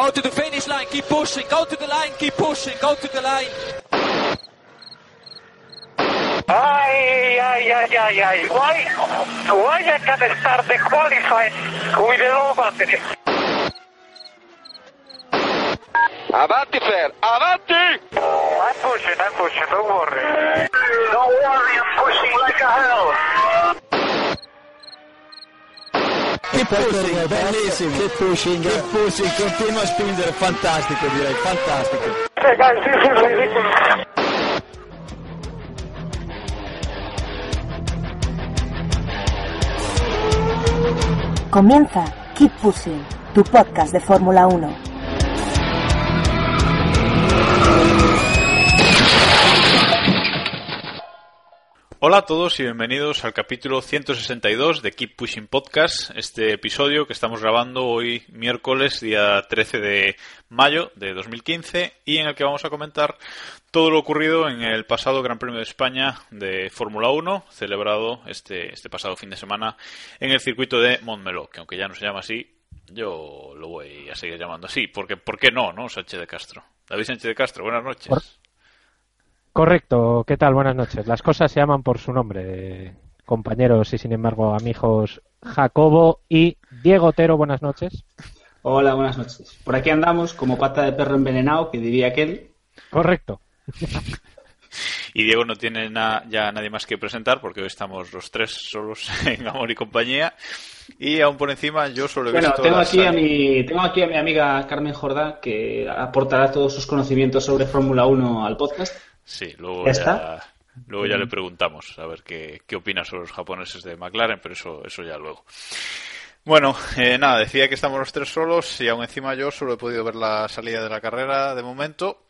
Go to the finish line, keep pushing, go to the line, keep pushing, go to the line. Ay, ay, ay, ay, ay. Why, why I can start the qualifying with a low battery? Avanti Fer, avanti! I'm pushing, I'm pushing, don't worry. Don't worry, I'm pushing like a hell. Che pushing, bellissimo. Che pushing, che pushing, continua a spingere, fantastico direi, fantastico. Comienza Keep Pushing, tu podcast de Fórmula 1. Hola a todos y bienvenidos al capítulo 162 de Keep Pushing Podcast, este episodio que estamos grabando hoy miércoles día 13 de mayo de 2015 y en el que vamos a comentar todo lo ocurrido en el pasado Gran Premio de España de Fórmula 1, celebrado este, este pasado fin de semana en el circuito de Montmeló, que aunque ya no se llama así, yo lo voy a seguir llamando así, porque ¿por qué no, no? Sánchez de Castro. David Sánchez de Castro, buenas noches. Correcto, ¿qué tal? Buenas noches. Las cosas se llaman por su nombre, compañeros y sin embargo amigos Jacobo y Diego Otero, buenas noches. Hola, buenas noches. Por aquí andamos como pata de perro envenenado, que diría aquel. Correcto. Y Diego no tiene na- ya nadie más que presentar porque hoy estamos los tres solos en Amor y Compañía. Y aún por encima yo solo he Bueno, visto tengo aquí, a mi, tengo aquí a mi amiga Carmen Jordá, que aportará todos sus conocimientos sobre Fórmula 1 al podcast. Sí, luego ¿Ya luego ya le preguntamos a ver qué, qué opina sobre los japoneses de McLaren, pero eso, eso ya luego. Bueno, eh, nada, decía que estamos los tres solos y aún encima yo solo he podido ver la salida de la carrera de momento,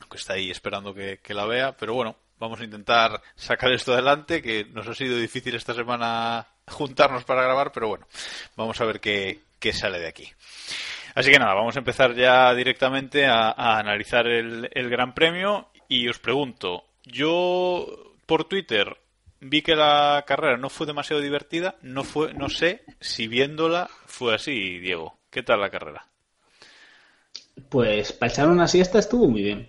aunque está ahí esperando que, que la vea, pero bueno, vamos a intentar sacar esto adelante, que nos ha sido difícil esta semana juntarnos para grabar, pero bueno, vamos a ver qué, qué sale de aquí. Así que nada, vamos a empezar ya directamente a, a analizar el, el Gran Premio y os pregunto, yo por Twitter vi que la carrera no fue demasiado divertida, no fue, no sé si viéndola fue así, Diego. ¿Qué tal la carrera? Pues para echar una siesta estuvo muy bien.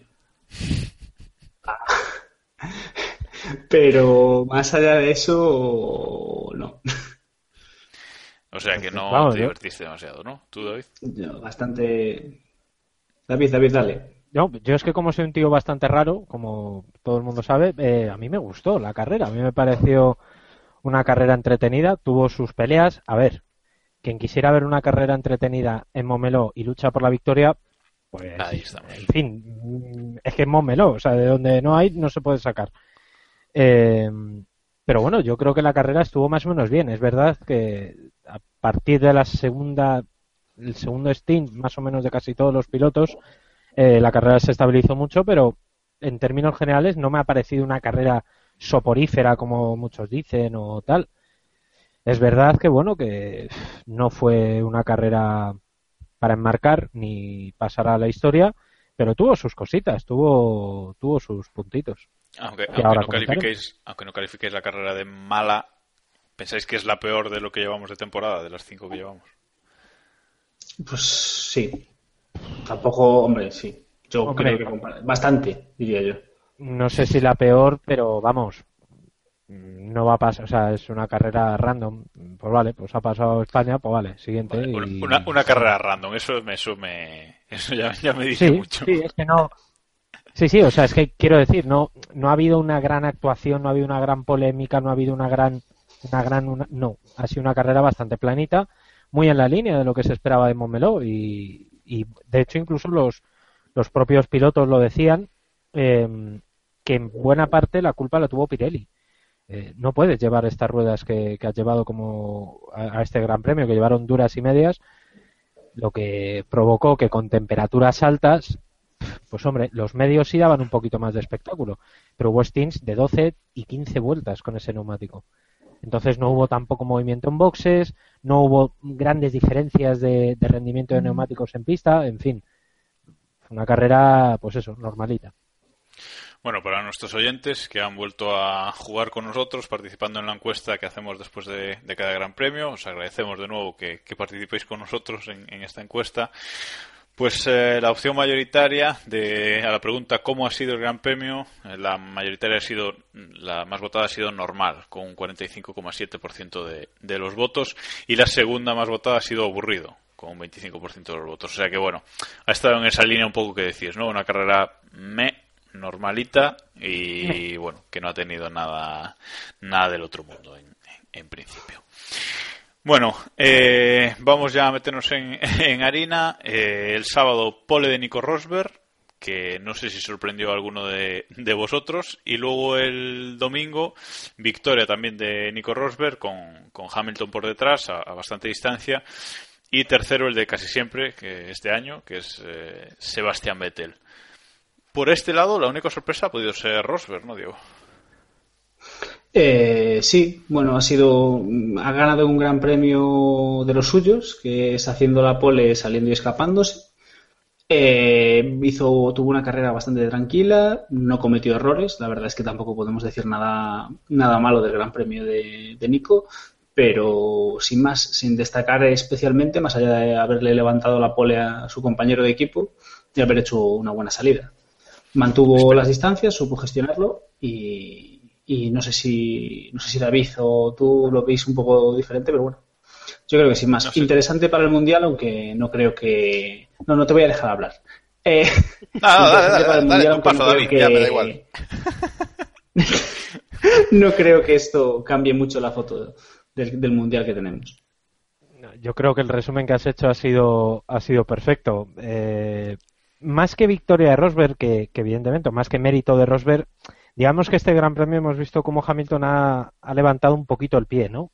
Pero más allá de eso, no. O sea que no Vamos, te yo- divertiste demasiado, ¿no? ¿Tú, David? Yo, Bastante. David, David, dale. Yo, yo es que como soy un tío bastante raro, como todo el mundo sabe, eh, a mí me gustó la carrera. A mí me pareció una carrera entretenida, tuvo sus peleas. A ver, quien quisiera ver una carrera entretenida en Momeló y lucha por la victoria, pues, Ahí en fin, es que es Momeló, o sea, de donde no hay no se puede sacar. Eh, pero bueno, yo creo que la carrera estuvo más o menos bien. Es verdad que a partir de la segunda, el segundo stint, más o menos de casi todos los pilotos, eh, la carrera se estabilizó mucho, pero en términos generales no me ha parecido una carrera soporífera como muchos dicen o tal. Es verdad que bueno que no fue una carrera para enmarcar ni pasar a la historia, pero tuvo sus cositas, tuvo tuvo sus puntitos. Aunque, Que aunque ahora no califiquéis, aunque no califiquéis la carrera de mala, ¿pensáis que es la peor de lo que llevamos de temporada, de las cinco que llevamos? Pues sí. Tampoco, hombre, sí. Yo Hombre. creo que bastante, diría yo. No sé si la peor, pero vamos, no va a pasar, o sea, es una carrera random. Pues vale, pues ha pasado España, pues vale, siguiente. Una, y- una- una carrera random, eso me, eso me, eso ya, ya me dice Sí, mucho. sí, es que no. Sí, sí, o sea, es que quiero decir, no, no ha habido una gran actuación, no ha habido una gran polémica, no ha habido una gran, una gran, una- no, ha sido una carrera bastante planita, muy en la línea de lo que se esperaba de Montmeló y, y de hecho incluso los, los propios pilotos lo decían, eh, que en buena parte la culpa la tuvo Pirelli. Eh, no puedes llevar estas ruedas que, que has llevado como a, a este Gran Premio, que llevaron duras y medias, lo que provocó que con temperaturas altas, pues hombre, los medios sí daban un poquito más de espectáculo, pero hubo stints de 12 y 15 vueltas con ese neumático. Entonces no hubo tampoco movimiento en boxes, no hubo grandes diferencias de, de rendimiento de neumáticos en pista, en fin, fue una carrera, pues eso, normalita. Bueno, para nuestros oyentes que han vuelto a jugar con nosotros, participando en la encuesta que hacemos después de, de cada Gran Premio, os agradecemos de nuevo que, que participéis con nosotros en, en esta encuesta. Pues eh, la opción mayoritaria de a la pregunta cómo ha sido el Gran Premio, eh, la mayoritaria ha sido la más votada ha sido normal con un 45,7% de, de los votos y la segunda más votada ha sido aburrido con un 25% de los votos. O sea que bueno, ha estado en esa línea un poco que decís, ¿no? Una carrera me normalita y bueno, que no ha tenido nada, nada del otro mundo en, en principio. Bueno, eh, vamos ya a meternos en, en harina. Eh, el sábado, pole de Nico Rosberg, que no sé si sorprendió a alguno de, vosotros. Y luego el domingo, victoria también de Nico Rosberg con, con Hamilton por detrás a, a, bastante distancia. Y tercero, el de casi siempre, que este año, que es eh, Sebastián Vettel. Por este lado, la única sorpresa ha podido ser Rosberg, ¿no, Diego? Eh, sí, bueno, ha sido. Ha ganado un gran premio de los suyos, que es haciendo la pole, saliendo y escapándose. Eh, hizo, tuvo una carrera bastante tranquila, no cometió errores. La verdad es que tampoco podemos decir nada, nada malo del Gran Premio de, de Nico, pero sin más, sin destacar especialmente, más allá de haberle levantado la pole a su compañero de equipo y haber hecho una buena salida. Mantuvo las distancias, supo gestionarlo y, y no sé si no sé si David o tú lo veis un poco diferente, pero bueno. Yo creo que sin más. No sé. Interesante para el Mundial, aunque no creo que... No, no te voy a dejar hablar. Eh, no, no, dale, dale, dale, mundial, dale, paso, no David, que... ya me da igual. no creo que esto cambie mucho la foto del, del Mundial que tenemos. Yo creo que el resumen que has hecho ha sido, ha sido perfecto. Eh, más que victoria de Rosberg, que, que evidentemente, más que mérito de Rosberg, digamos que este Gran Premio hemos visto cómo Hamilton ha, levantado un poquito el pie, ¿no?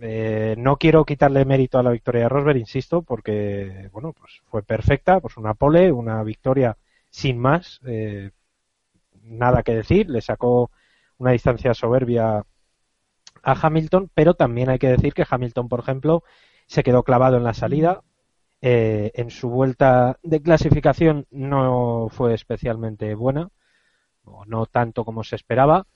Eh, no quiero quitarle mérito a la victoria de Rosberg, insisto, porque bueno, pues fue perfecta, pues una pole, una victoria sin más, eh, nada que decir, le sacó una distancia soberbia a Hamilton, pero también hay que decir que Hamilton, por ejemplo, se quedó clavado en la salida, eh, en su vuelta de clasificación no fue especialmente buena, o no tanto como se esperaba,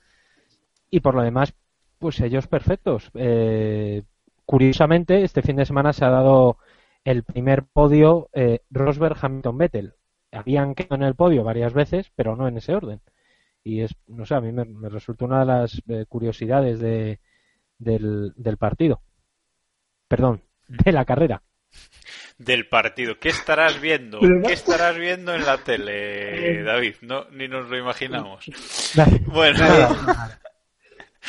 y por lo demás, pues ellos perfectos. Eh, curiosamente, este fin de semana se ha dado el primer podio eh, Rosberg Hamilton Vettel. Habían quedado en el podio varias veces, pero no en ese orden. Y es, no sé, a mí me, me resultó una de las eh, curiosidades de, del, del partido. Perdón, de la carrera del partido. ¿Qué estarás viendo? ¿Qué estarás viendo en la tele, David? No, ni nos lo imaginamos. Bueno.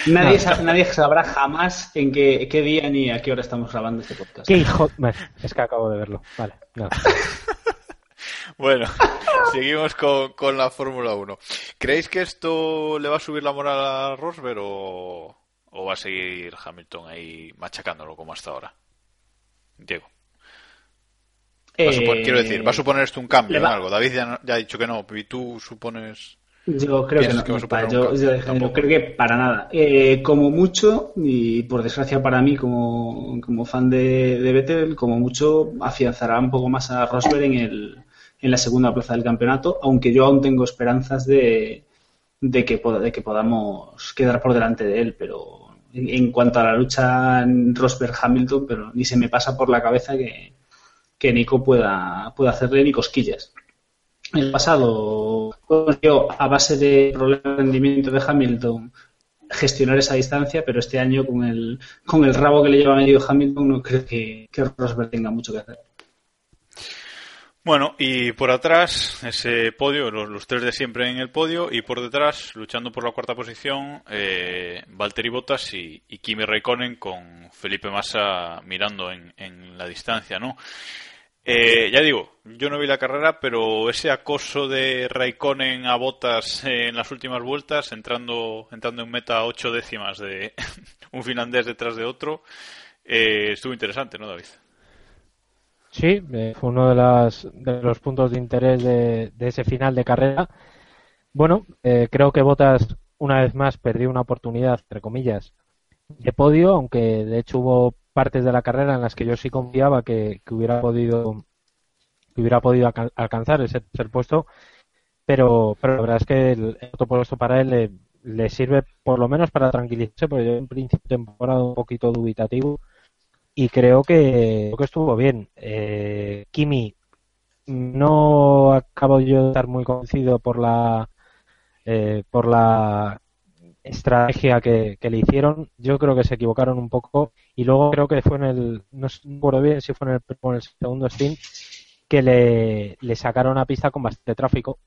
Nadie, nadie sabrá jamás en qué, qué, día ni a qué hora estamos grabando este podcast. ¿Qué hijo? Es que acabo de verlo. Vale. No. bueno, seguimos con, con la Fórmula 1. ¿Creéis que esto le va a subir la moral a Rosberg o, o va a seguir Hamilton ahí machacándolo como hasta ahora? Diego. Va quiero decir, ¿va a suponer esto un cambio en algo? David ya, ya, ha dicho que no, y tú supones... Yo creo que no, que yo, yo, yo, creo que para nada. Eh, como mucho, y por desgracia para mí como, como fan de, de Vettel, como mucho afianzará un poco más a Rosberg en, el, en la segunda plaza del campeonato, aunque yo aún tengo esperanzas de, de, que, de que podamos quedar por delante de él, pero en, en cuanto a la lucha en Rosberg-Hamilton, pero ni se me pasa por la cabeza que, que Nico pueda, pueda hacerle ni cosquillas. El pasado consiguió a base de problemas de rendimiento de Hamilton gestionar esa distancia, pero este año con el, con el rabo que le lleva medio Hamilton no creo que, Rosberg tenga mucho que hacer. Bueno, y por atrás, ese podio, los, tres de siempre en el podio, y por detrás, luchando por la cuarta posición, eh, Valtteri Bottas y, Kimi Raikkonen con Felipe Massa mirando en la distancia, ¿no? Eh, ya digo, yo no vi la carrera, pero ese acoso de Raikkonen a botas en las últimas vueltas, entrando, entrando en meta ocho décimas de un finlandés detrás de otro, eh, estuvo interesante, ¿no, David? Sí, eh, fue uno de, las, de, los puntos de interés de, ese final de carrera. Bueno, creo que Botas una vez más perdió una oportunidad, entre comillas, de podio, aunque de hecho hubo partes de la carrera en las que yo sí confiaba que, hubiera podido que hubiera podido alcanzar ese tercer puesto, pero, pero la verdad es que el, otro puesto para él le, sirve por lo menos para tranquilizarse, porque yo en principio temporada un poquito dubitativo y creo que, que estuvo bien. Eh, Kimi no acabo yo de estar muy convencido por la eh, por la estrategia que, le hicieron. Yo creo que se equivocaron un poco y luego creo que fue en el, no recuerdo bien si fue en el, el segundo stint, que le, le, sacaron a pista con bastante tráfico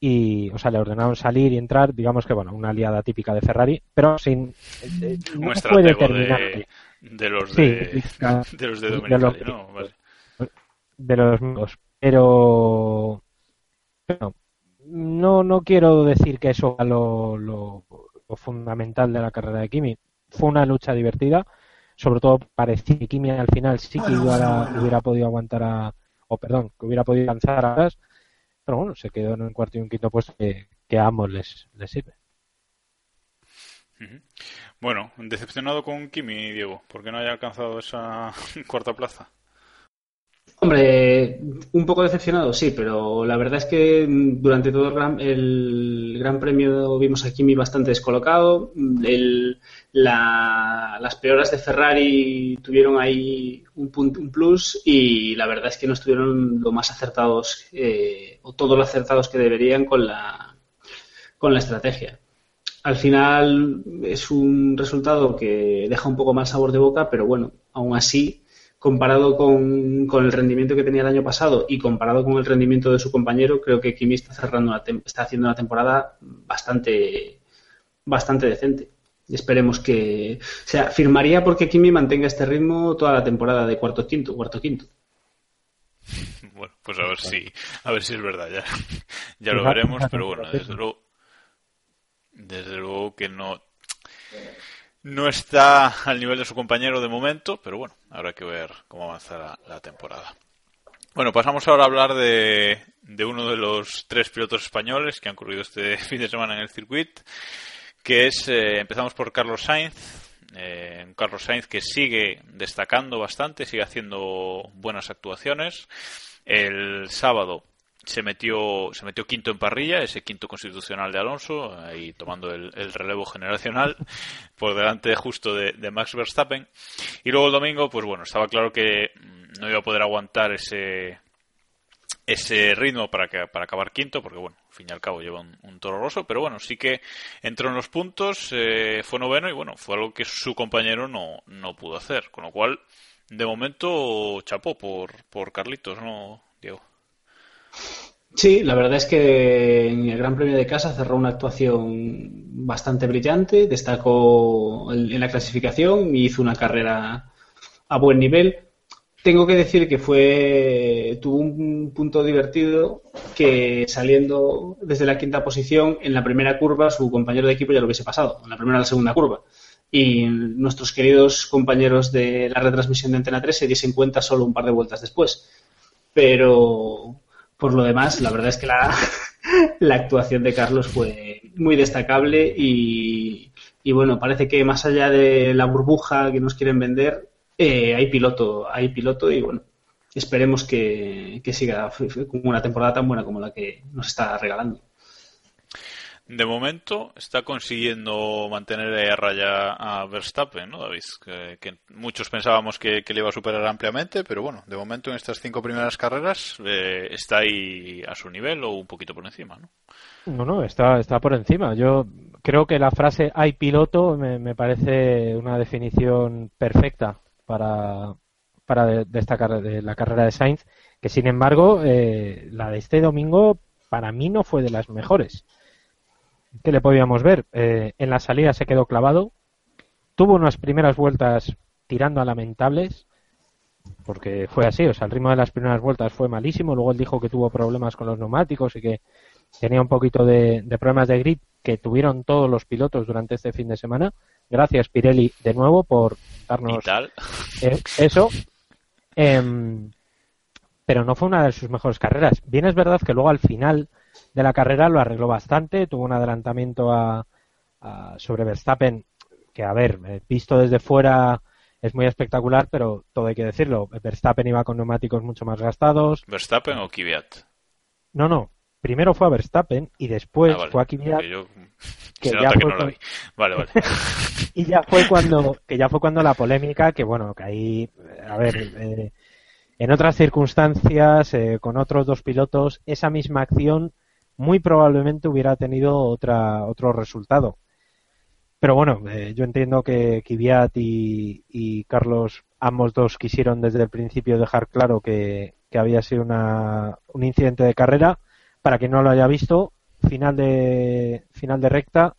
y, o sea, le ordenaron salir y entrar, digamos que, bueno, una aliada típica de Ferrari, pero sin... Eh, no fue determinante. De, los de, de los de ¿no? De los mismos. Pero... Bueno, no, no quiero decir que eso fue lo, lo, fundamental de la carrera de Kimi. Fue una lucha divertida. Sobre todo parecía que Kimi al final sí que hubiera, podido aguantar a, o perdón, que hubiera podido lanzar a gas. Pero bueno, se quedó en un cuarto y un quinto puesto que, a ambos les, les sirve. Bueno, decepcionado con Kimi, Diego, porque no haya alcanzado esa cuarta plaza. Hombre, un poco decepcionado, sí, pero la verdad es que durante todo el Gran, Premio vimos a Kimi bastante descolocado. las peoras de Ferrari tuvieron ahí un, un plus y la verdad es que no estuvieron lo más acertados eh, o todos los acertados que deberían con la, con la estrategia. Al final es un resultado que deja un poco más sabor de boca, pero bueno, aún así comparado con, el rendimiento que tenía el año pasado y comparado con el rendimiento de su compañero, creo que Kimi está cerrando está haciendo una temporada bastante, bastante decente. Y esperemos que, o sea, firmaría porque Kimi mantenga este ritmo toda la temporada de cuarto quinto, cuarto quinto. Bueno, pues a ver si, a ver si es verdad ya, ya lo veremos, pero bueno, desde luego, desde luego que no no está al nivel de su compañero de momento, pero bueno, habrá que ver cómo avanza la, temporada. Bueno, pasamos ahora a hablar de, uno de los tres pilotos españoles que han ocurrido este fin de semana en el circuito, que es, eh, empezamos por Carlos Sainz, eh, Carlos Sainz que sigue destacando bastante, sigue haciendo buenas actuaciones. El sábado se metió, se metió quinto en parrilla, ese quinto constitucional de Alonso, ahí tomando el, relevo generacional, por delante justo de, Max Verstappen. Y luego el domingo, pues bueno, estaba claro que no iba a poder aguantar ese, ese ritmo para, que, para acabar quinto, porque bueno, al fin y al cabo lleva un, toro roso, pero bueno, sí que entró en los puntos, eh, fue noveno y bueno, fue algo que su compañero no, no pudo hacer, con lo cual, de momento, chapó por, por Carlitos, ¿no, Diego? Sí, la verdad es que en el Gran Premio de Casa cerró una actuación bastante brillante, destacó en la clasificación y hizo una carrera a buen nivel. Tengo que decir que fue tuvo un punto divertido que saliendo desde la quinta posición en la primera curva su compañero de equipo ya lo hubiese pasado, en la primera o la segunda curva. Y nuestros queridos compañeros de la retransmisión de Antena 3 se diesen cuenta solo un par de vueltas después. Pero por lo demás, la verdad es que la, la actuación de Carlos fue muy destacable y, bueno, parece que más allá de la burbuja que nos quieren vender, eh, hay piloto, hay piloto y bueno, esperemos que, que siga con una temporada tan buena como la que nos está regalando de momento está consiguiendo mantener a raya a Verstappen, ¿no, David? Que, muchos pensábamos que, le iba a superar ampliamente, pero bueno, de momento en estas cinco primeras carreras eh, está ahí a su nivel o un poquito por encima, ¿no? No, no, está, está por encima. Yo creo que la frase hay piloto me, parece una definición perfecta para, para destacar de la carrera de Sainz, que sin embargo, eh, la de este domingo para mí no fue de las mejores. ¿Qué le podíamos ver? Eh, en la salida se quedó clavado, tuvo unas primeras vueltas tirando a lamentables, porque fue así, o sea, el ritmo de las primeras vueltas fue malísimo, luego él dijo que tuvo problemas con los neumáticos y que tenía un poquito de, problemas de grip que tuvieron todos los pilotos durante este fin de semana. Gracias Pirelli de nuevo por darnos eh, eso. Em, pero no fue una de sus mejores carreras. Bien es verdad que luego al final de la carrera lo arregló bastante, tuvo un adelantamiento a, sobre Verstappen que, a ver, eh, visto desde fuera es muy espectacular, pero todo hay que decirlo. Verstappen iba con neumáticos mucho más gastados. ¿Verstappen o Kvyat? No, no. Primero fue a Verstappen y después ah, fue a Kvyat. Que ya fue no Vale, vale. y ya fue cuando que ya fue cuando la polémica que bueno que ahí a ver eh, en otras circunstancias eh, con otros dos pilotos esa misma acción muy probablemente hubiera tenido otra otro resultado. Pero bueno, eh, yo entiendo que Kvyat y, Carlos, ambos dos quisieron desde el principio dejar claro que, había sido una, un incidente de carrera. Para quien no lo haya visto, final de, final de recta,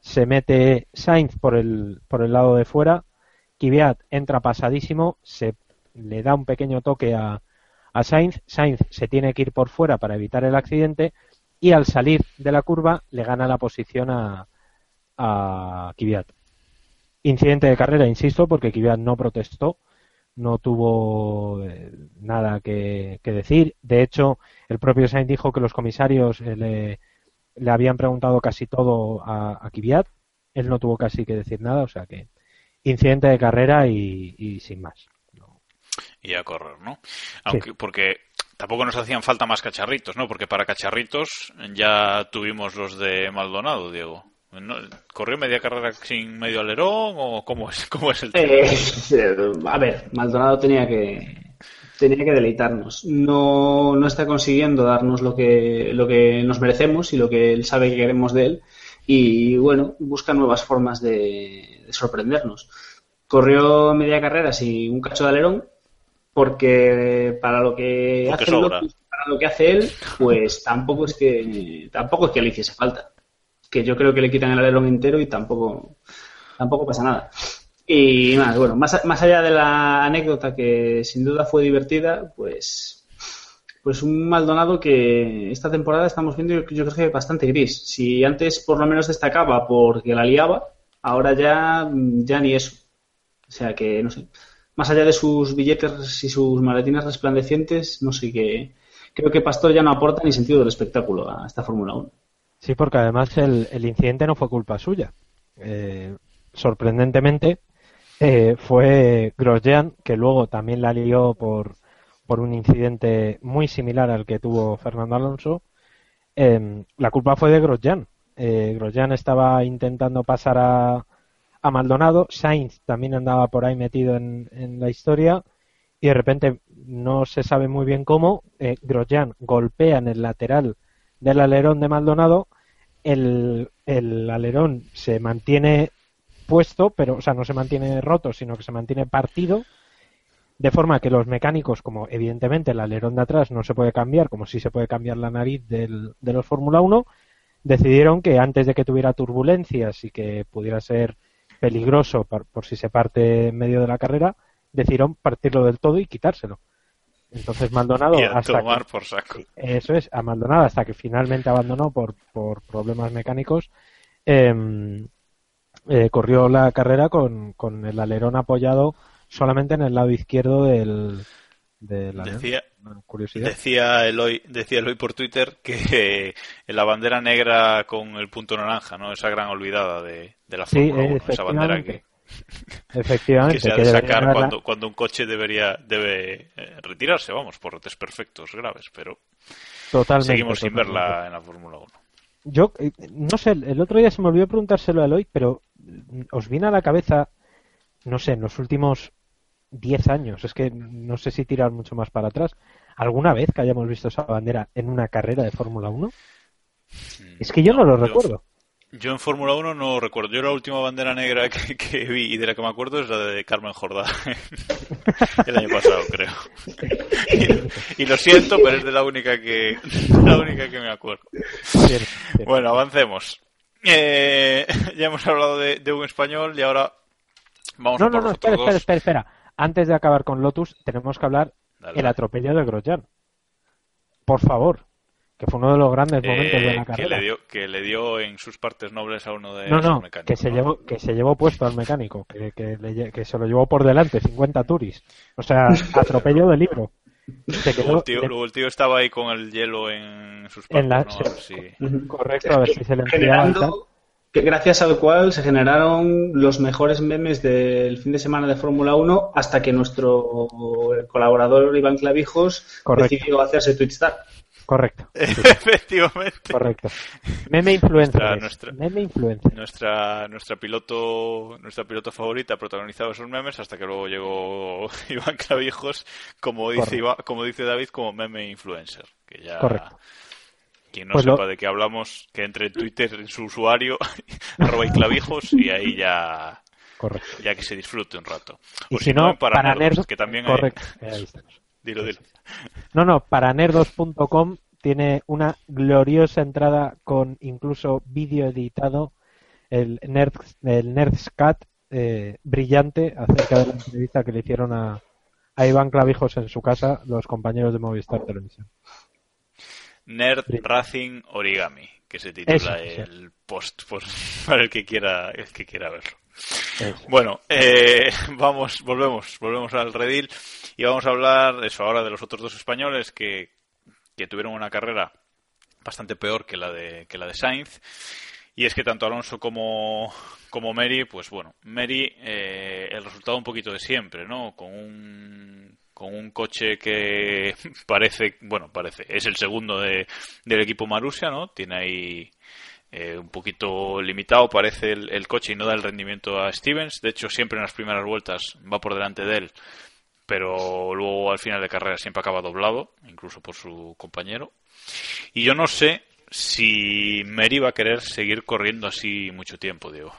se mete Sainz por el, por el lado de fuera, Kvyat entra pasadísimo, se le da un pequeño toque a, a Sainz, Sainz se tiene que ir por fuera para evitar el accidente y al salir de la curva le gana la posición a, a Kvyat. Incidente de carrera, insisto, porque Kvyat no protestó, no tuvo eh, nada que, decir. De hecho, el propio Sainz dijo que los comisarios eh, le, le, habían preguntado casi todo a, a Kvyat. Él no tuvo casi que decir nada, o sea que incidente de carrera y, sin más. Y a correr, ¿no? Aunque, Porque tampoco nos hacían falta más cacharritos, ¿no? Porque para cacharritos ya tuvimos los de Maldonado, Diego. ¿Corrió media carrera sin medio alerón o cómo es, cómo es el tema? Eh, a ver, Maldonado tenía que tenía que deleitarnos. No, no está consiguiendo darnos lo que, lo que nos merecemos y lo que él sabe que queremos de él. Y bueno, busca nuevas formas de, sorprendernos. Corrió media carrera sin un cacho de alerón, porque para lo que hace para lo que hace él, pues tampoco es que tampoco es que le hiciese falta que yo creo que le quitan el alerón entero y tampoco, tampoco pasa nada. Y más, bueno, más, más allá de la anécdota que sin duda fue divertida, pues, pues un Maldonado que esta temporada estamos viendo yo creo que bastante gris. Si antes por lo menos destacaba porque la liaba, ahora ya, ya ni eso. O sea que, no sé, más allá de sus billetes y sus maletines resplandecientes, no sé qué. Creo que Pastor ya no aporta ni sentido del espectáculo a esta Fórmula 1. Sí, porque además el, incidente no fue culpa suya. Eh, sorprendentemente, eh, fue Grosjean, que luego también la lió por, por un incidente muy similar al que tuvo Fernando Alonso. Em, la culpa fue de Grosjean. Eh, Grosjean estaba intentando pasar a, a, Maldonado, Sainz también andaba por ahí metido en, en, la historia. Y de repente no se sabe muy bien cómo, eh, Grosjean golpea en el lateral del alerón de Maldonado, el, alerón se mantiene puesto, pero, o sea, no se mantiene roto, sino que se mantiene partido, de forma que los mecánicos, como evidentemente el alerón de atrás no se puede cambiar, como si se puede cambiar la nariz del, de los Fórmula 1, decidieron que antes de que tuviera turbulencias y que pudiera ser peligroso por, por si se parte en medio de la carrera, decidieron partirlo del todo y quitárselo. Entonces Maldonado hasta por saco. eso es, a Maldonado hasta que finalmente abandonó por, por problemas mecánicos, em, eh, corrió la carrera con, con el alerón apoyado solamente en el lado izquierdo del, decía, decía Eloy decía Eloy por Twitter que la bandera negra con el punto naranja no esa gran olvidada de, de la Fórmula 1 esa bandera que Efectivamente. que se ha de sacar cuando, cuando un coche debería debe eh, retirarse, vamos, por perfectos graves, pero totalmente, seguimos sin verla en la Fórmula 1. Yo, eh, no sé, el otro día se me olvidó preguntárselo a Eloy, pero mm, os viene a la cabeza, no sé, en los últimos 10 años, es que no sé si tirar mucho más para atrás, ¿alguna vez que hayamos visto esa bandera en una carrera de Fórmula 1? Mm, es que yo no, lo recuerdo. Yo en Fórmula 1 no recuerdo. Yo la última bandera negra que, vi y de la que me acuerdo es la de Carmen Jordá. el año pasado, creo. Y, lo siento, pero es de la única que, la única que me acuerdo. Bueno, avancemos. Eh, ya hemos hablado de, un español y ahora vamos no, a No, no, espera, espera, espera, espera. Antes de acabar con Lotus, tenemos que hablar el atropello de Grosjean. Por favor, que fue uno de los grandes momentos de la carrera. Que le, dio, que le dio en sus partes nobles a uno de no, no, Que se, Llevó, que se llevó puesto al mecánico, que, que, se lo llevó por delante, 50 turis. O sea, atropello de libro. luego, el tío, estaba ahí con el hielo en sus partes. Correcto, a ver si se le que gracias al cual se generaron los mejores memes del fin de semana de Fórmula 1 hasta que nuestro colaborador Iván Clavijos decidió hacerse Twitstar. Correcto. Efectivamente. Correcto. Meme influencer. Nuestra, meme Nuestra, nuestra piloto, nuestra piloto favorita ha protagonizado esos memes hasta que luego llegó Iván Clavijos, como dice, como dice David, como meme influencer. Que ya, Correcto. Quien no pues sepa de qué hablamos, que entre en Twitter en su usuario, arroba y clavijos, y ahí ya, Correcto. ya que se disfrute un rato. O si, no, para, nerdos, que también correcto. Dilo, dilo. No, no, para nerdos.com tiene una gloriosa entrada con incluso vídeo editado, el, Nerd, el Nerdscat, eh, brillante acerca de la entrevista que le hicieron a, a Iván Clavijos en su casa los compañeros de Movistar Televisión. Nerd Racing Origami, que se titula el post para el que quiera el que quiera verlo. Bueno, eh, vamos, volvemos, volvemos al redil y vamos a hablar eso ahora de los otros dos españoles que, que tuvieron una carrera bastante peor que la de que la de Sainz y es que tanto Alonso como, como Mary, pues bueno, Mary, eh, el resultado un poquito de siempre, ¿no? Con un, con un coche que parece, bueno, parece, es el segundo de, del equipo Marussia, ¿no? Tiene ahí eh, un poquito limitado, parece el, el, coche y no da el rendimiento a Stevens. De hecho, siempre en las primeras vueltas va por delante de él, pero luego al final de carrera siempre acaba doblado, incluso por su compañero. Y yo no sé si Mary va a querer seguir corriendo así mucho tiempo, Diego.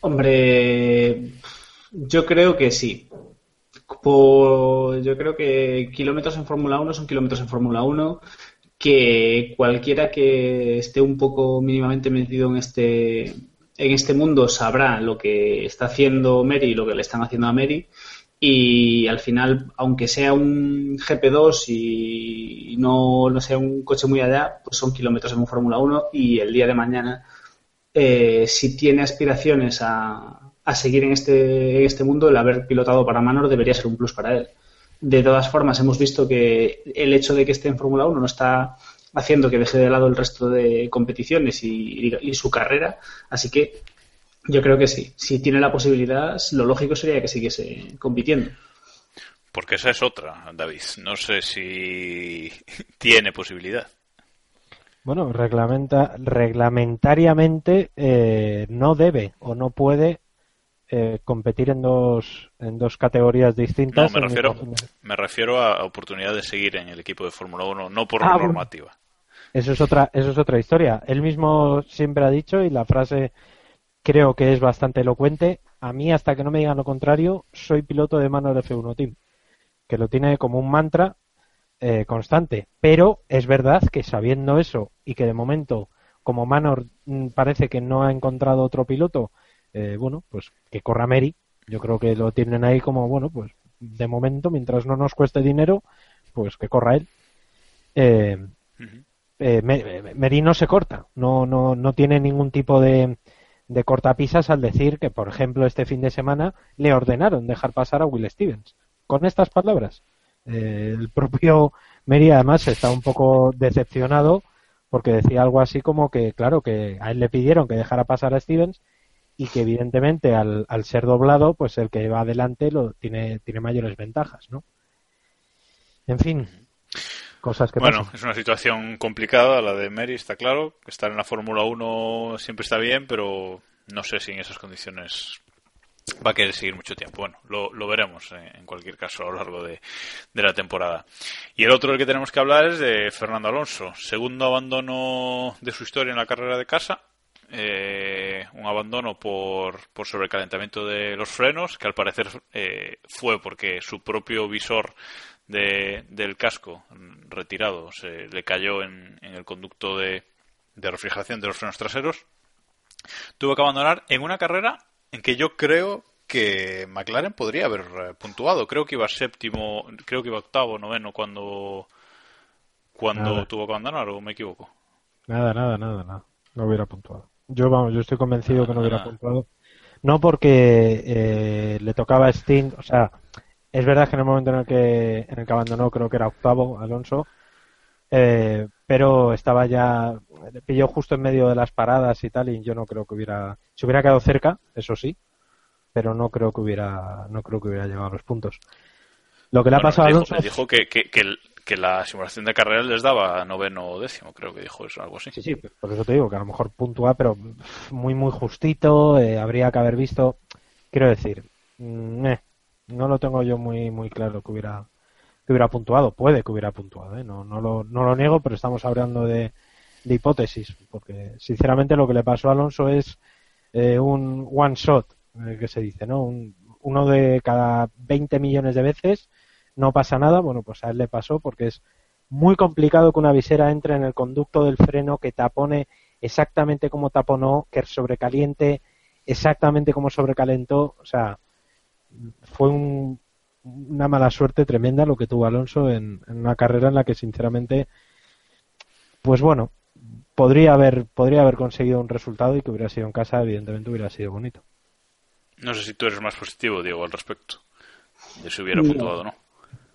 Hombre, yo creo que sí. Yo creo que kilómetros en Fórmula 1 son kilómetros en Fórmula 1 que cualquiera que esté un poco mínimamente metido en este en este mundo sabrá lo que está haciendo Mary y lo que le están haciendo a Mary y al final, aunque sea un GP2 y no, no sea un coche muy allá, pues son kilómetros en un Fórmula 1 y el día de mañana, eh, si tiene aspiraciones a, a seguir en este, en este mundo, el haber pilotado para Manor debería ser un plus para él. De todas formas, hemos visto que el hecho de que esté en Fórmula 1 no está haciendo que deje de lado el resto de competiciones y, y su carrera, así que yo creo que sí. Si tiene la posibilidad, lo lógico sería que siguiese compitiendo. Porque esa es otra, David. No sé si tiene posibilidad. Bueno, reglamenta, reglamentariamente eh, no debe o no puede eh, competir en dos, en dos categorías distintas. No, me refiero, me refiero a oportunidad de seguir en el equipo de Fórmula 1, no por ah, normativa. Eso es otra, eso es otra historia. Él mismo siempre ha dicho y la frase creo que es bastante elocuente. A mí, hasta que no me digan lo contrario, soy piloto de mano del F1 Team, que lo tiene como un mantra eh, constante. Pero es verdad que sabiendo eso y que de momento, como Manor mm, parece que no ha encontrado otro piloto, eh, bueno, pues que corra Mary. Yo creo que lo tienen ahí como, bueno, pues de momento, mientras no nos cueste dinero, pues que corra él. Eh, Mary no se corta, no, no, no tiene ningún tipo de, de cortapisas al decir que, por ejemplo, este fin de semana le ordenaron dejar pasar a Will Stevens. Con estas palabras, eh, el propio Mary además está un poco decepcionado porque decía algo así como que, claro, que a él le pidieron que dejara pasar a Stevens y que evidentemente al, al ser doblado, pues el que va adelante lo tiene, tiene mayores ventajas, ¿no? En fin, cosas que bueno, es una situación complicada la de Mary, está claro. Estar en la Fórmula 1 siempre está bien, pero no sé si en esas condiciones va a querer seguir mucho tiempo. Bueno, lo, veremos eh, en cualquier caso a lo largo de, la temporada. Y el otro del que tenemos que hablar es de Fernando Alonso. Segundo abandono de su historia en la carrera de casa. Eh, un abandono por, por sobrecalentamiento de los frenos, que al parecer eh, fue porque su propio visor de, del casco retirado se le cayó en, el conducto de, refrigeración de los frenos traseros. Tuvo que abandonar en una carrera en que yo creo que McLaren podría haber eh, puntuado. Creo que iba séptimo, creo que iba octavo, noveno cuando cuando tuvo que abandonar o me equivoco. Nada, nada, nada, nada. No hubiera puntuado. Yo vamos, yo estoy convencido que no hubiera puntuado. No porque eh, le tocaba a Sting, o sea, es verdad que en el momento en el que en el que abandonó creo que era octavo Alonso, eh, pero estaba ya le pilló justo en medio de las paradas y tal y yo no creo que hubiera se hubiera quedado cerca, eso sí, pero no creo que hubiera no creo que hubiera llegado a los puntos. Lo que le ha pasado a Alonso dijo que, que, que, la simulación de carrera les daba noveno o décimo, creo que dijo eso, algo así. Sí, sí, por eso te digo que a lo mejor puntúa, pero muy, muy justito, eh, habría que haber visto, quiero decir, mm, eh, no lo tengo yo muy, muy claro que hubiera, que hubiera puntuado, puede que hubiera puntuado, eh, no, no, lo, no lo niego, pero estamos hablando de, de hipótesis, porque sinceramente lo que le pasó a Alonso es un one shot, que se dice, ¿no? Un, uno de cada 20 millones de veces no pasa nada, bueno, pues a él le pasó porque es muy complicado que una visera entre en el conducto del freno, que tapone exactamente como taponó, que sobrecaliente exactamente como sobrecalentó, o sea, fue una mala suerte tremenda lo que tuvo Alonso en, una carrera en la que sinceramente, pues bueno, podría haber, podría haber conseguido un resultado y que hubiera sido en casa, evidentemente hubiera sido bonito. No sé si tú eres más positivo, Diego, al respecto, de si hubiera puntuado o no.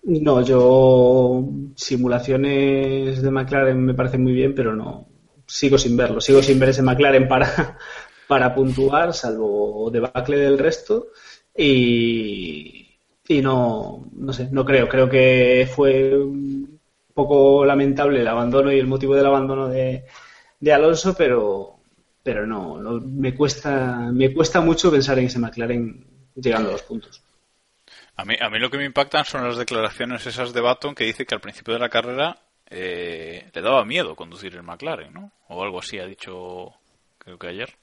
No, yo simulaciones de McLaren me parecen muy bien, pero no sigo sin verlo, sigo sin ver ese McLaren para, para puntuar, salvo debacle del resto. Y, y no, no sé, no creo, creo que fue un poco lamentable el abandono y el motivo del abandono de, de Alonso, pero, pero no, no, me cuesta, me cuesta mucho pensar en ese McLaren llegando a los puntos. A mí, a mí lo que me impactan son las declaraciones esas de Baton que dice que al principio de la carrera eh, le daba miedo conducir el McLaren, ¿no? O algo así ha dicho, creo que ayer.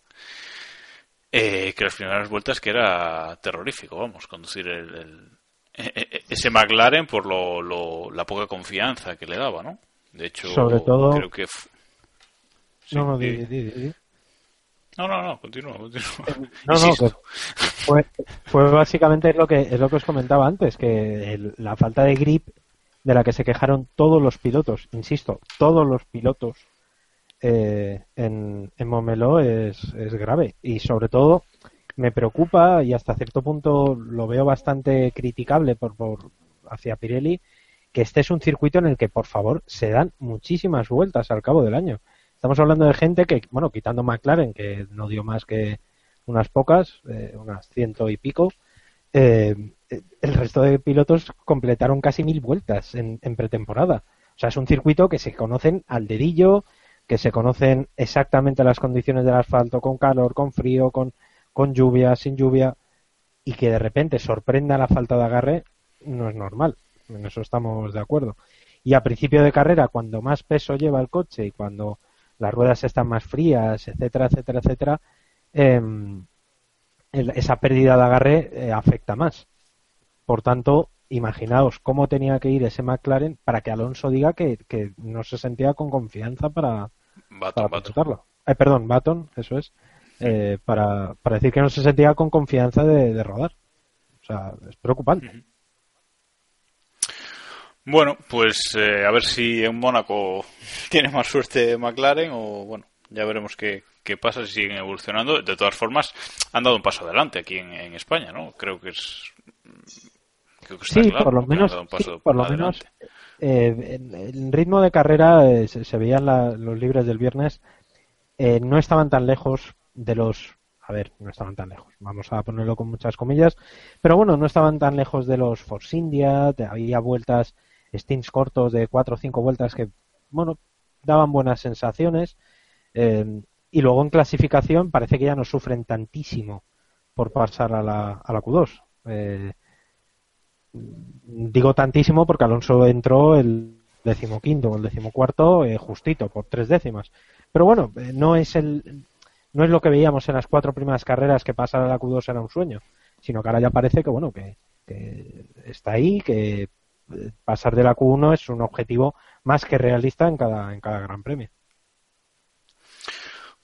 Eh, que las primeras vueltas que era terrorífico, vamos, conducir el, e, e, e, ese McLaren por lo, la poca confianza que le daba, ¿no? De hecho, Sobre todo... creo que... no, no, di, di, no, no, no, continúa, continúa. Eh, no, no, fue, fue básicamente lo que es lo que os comentaba antes, que la falta de grip de la que se quejaron todos los pilotos, insisto, todos los pilotos eh, en, en Momelo es, es grave. Y sobre todo me preocupa y hasta cierto punto lo veo bastante criticable por, por hacia Pirelli que este es un circuito en el que por favor se dan muchísimas vueltas al cabo del año Estamos hablando de gente que, bueno, quitando McLaren, que no dio más que unas pocas, eh, unas ciento y pico, eh, el resto de pilotos completaron casi mil vueltas en, pretemporada. O sea, es un circuito que se conocen al dedillo, que se conocen exactamente las condiciones del asfalto, con calor, con frío, con, con lluvia, sin lluvia, y que de repente sorprenda la falta de agarre, no es normal. En eso estamos de acuerdo. Y a principio de carrera, cuando más peso lleva el coche y cuando las ruedas están más frías, etcétera, etcétera, etcétera, em, esa pérdida de agarre eh, afecta más. Por tanto, imaginaos cómo tenía que ir ese McLaren para que Alonso diga que, no se sentía con confianza para, Baton, Eh, perdón, Baton, eso es. Eh, para, para, decir que no se sentía con confianza de, rodar. O sea, es preocupante. Bueno, pues eh, a ver si en Mónaco tiene más suerte McLaren o bueno, ya veremos qué, qué pasa si siguen evolucionando. De todas formas, han dado un paso adelante aquí en, España, ¿no? Creo que es. sí, por lo menos, por lo menos eh, el ritmo de carrera eh, se, veían los libres del viernes, eh, no estaban tan lejos de los a ver, no estaban tan lejos, vamos a ponerlo con muchas comillas, pero bueno, no estaban tan lejos de los Force India, había vueltas stints cortos de cuatro o cinco vueltas que, bueno, daban buenas sensaciones. Eh, y luego en clasificación parece que ya no sufren tantísimo por pasar a la, a la Q2. Eh, digo tantísimo porque Alonso entró el decimoquinto o el decimocuarto eh, justito por tres décimas. Pero bueno, no es el no es lo que veíamos en las cuatro primeras carreras que pasar a la Q2 era un sueño, sino que ahora ya parece que bueno que, que está ahí, que pasar de la Q1 es un objetivo más que realista en cada, en cada gran premio.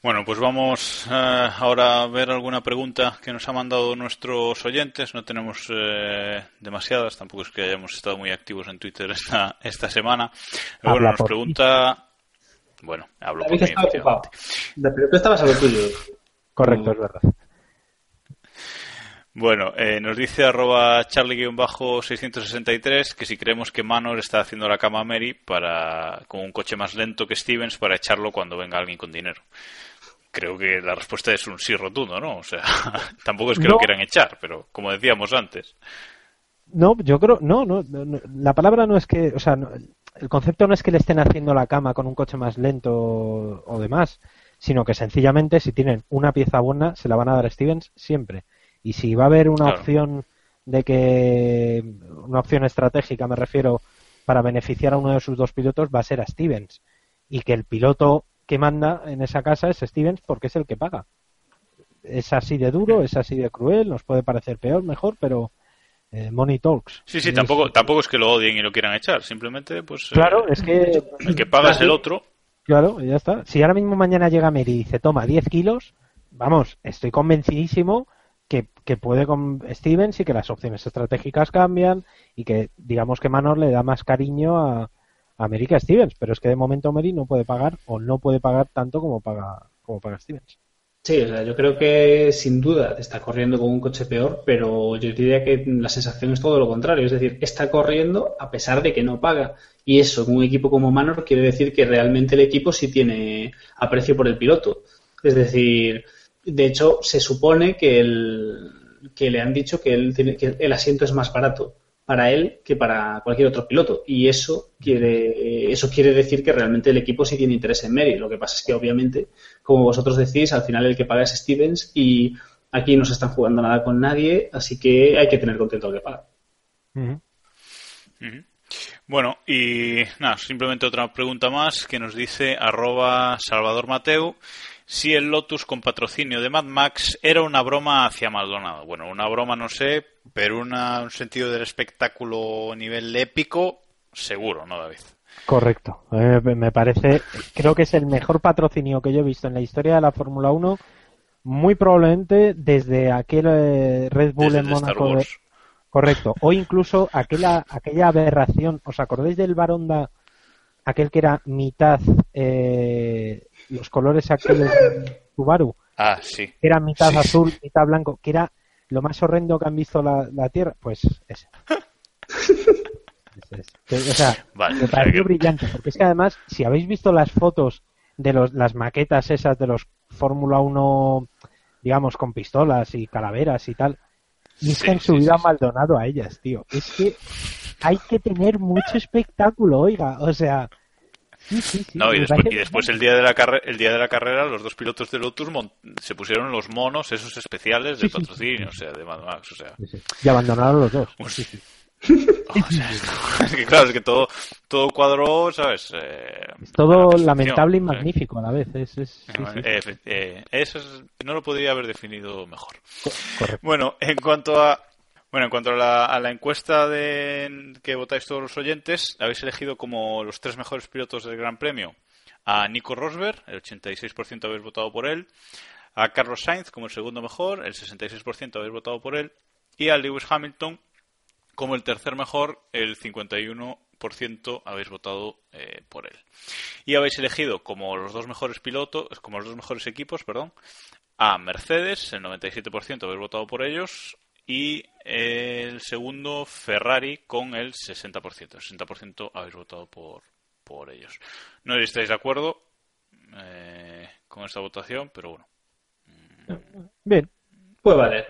Bueno, pues vamos eh, ahora a ver alguna pregunta que nos ha mandado nuestros oyentes. No tenemos eh, demasiadas, tampoco es que hayamos estado muy activos en Twitter esta, esta semana. Pero bueno, nos pregunta. Bueno, hablo por mí, Pero tú estabas a lo tuyo. Correcto, es verdad. Bueno, eh, nos dice arroba charlie-663 que si creemos que Manor está haciendo la cama a Mary para, con un coche más lento que Stevens para echarlo cuando venga alguien con dinero. Creo que la respuesta es un sí rotundo, ¿no? O sea, tampoco es que lo quieran echar, pero como decíamos antes. No, yo creo, no, no, la palabra no es que, o sea, el concepto no es que le estén haciendo la cama con un coche más lento o demás, sino que sencillamente si tienen una pieza buena se la van a dar a Stevens siempre y si va a haber una opción de que una opción estratégica me refiero para beneficiar a uno de sus dos pilotos va a ser a Stevens. Y que el piloto que manda en esa casa es Stevens porque es el que paga. Es así de duro es así de cruel nos puede parecer peor mejor pero eh, money talks. Sí sí tampoco tampoco es que lo odien y lo quieran echar simplemente pues claro eh, es que el que paga es el otro. claro ya está. Si ahora mismo mañana llega Mary y dice toma 10 kilos vamos estoy convencidísimo que, puede con Stevens y que las opciones estratégicas cambian y que digamos que Manor le da más cariño a, a América Stevens, pero es que de momento Mary no puede pagar o no puede pagar tanto como paga, como paga Stevens. Sí, o sea, yo creo que sin duda está corriendo con un coche peor, pero yo diría que la sensación es todo lo contrario. Es decir, está corriendo a pesar de que no paga. Y eso, en un equipo como Manor, quiere decir que realmente el equipo sí tiene aprecio por el piloto. Es decir, de hecho, se supone que, el, que le han dicho que, él tiene, que el asiento es más barato para él que para cualquier otro piloto. Y eso quiere, eso quiere decir que realmente el equipo sí tiene interés en Mary. Lo que pasa es que, obviamente, como vosotros decís, al final el que paga es Stevens y aquí no se están jugando nada con nadie, así que hay que tener contento al que paga. Bueno, y nada, simplemente otra pregunta más que nos dice arroba Salvador Mateu si el Lotus con patrocinio de Mad Max era una broma hacia Maldonado. Bueno, una broma no sé, pero un sentido del espectáculo a nivel épico, seguro, ¿no, David? Correcto. Eh, me parece, creo que es el mejor patrocinio que yo he visto en la historia de la Fórmula 1, muy probablemente desde aquel eh, Red Bull en Mónaco. Correcto. O incluso aquella, aquella aberración, ¿os acordáis del Baronda? Aquel que era mitad eh, los colores aquellos de Subaru. Ah, sí. Que era mitad azul, mitad blanco, que era lo más horrendo que han visto la, Tierra. Pues ese. O sea, me pareció brillante, porque es que además, si habéis visto las fotos de los, las maquetas esas de los Fórmula 1, digamos, con pistolas y calaveras y tal, y es que han subido a Maldonado a ellas, tío. Es que hay que tener mucho espectáculo, oiga, o sea, no, y después, el día de la carrera, el día de la carrera, los dos pilotos de Lotus se pusieron los monos esos especiales de patrocinio, o sea, de Mad Max, o sea. Y abandonaron los dos. es que claro, es que todo, todo cuadro, ¿sabes? Eh, es todo lamentable y magnífico a la vez. Es, eh, eh, eso no lo podría haber definido mejor. Bueno, en cuanto a bueno, en cuanto a la, encuesta de, que votáis todos los oyentes, habéis elegido como los tres mejores pilotos del Gran Premio. A Nico Rosberg, el 86% habéis votado por él, a Carlos Sainz como el segundo mejor, el 66% habéis votado por él, y a Lewis Hamilton como el tercer mejor, el 51% habéis votado eh, por él. Y habéis elegido como los dos mejores pilotos, como los dos mejores equipos, perdón, a Mercedes, el 97% habéis votado por ellos, y el segundo Ferrari con el 60%. El 60% habéis votado por, por ellos. No estáis de acuerdo eh, con esta votación, pero bueno. Bien. Puede valer.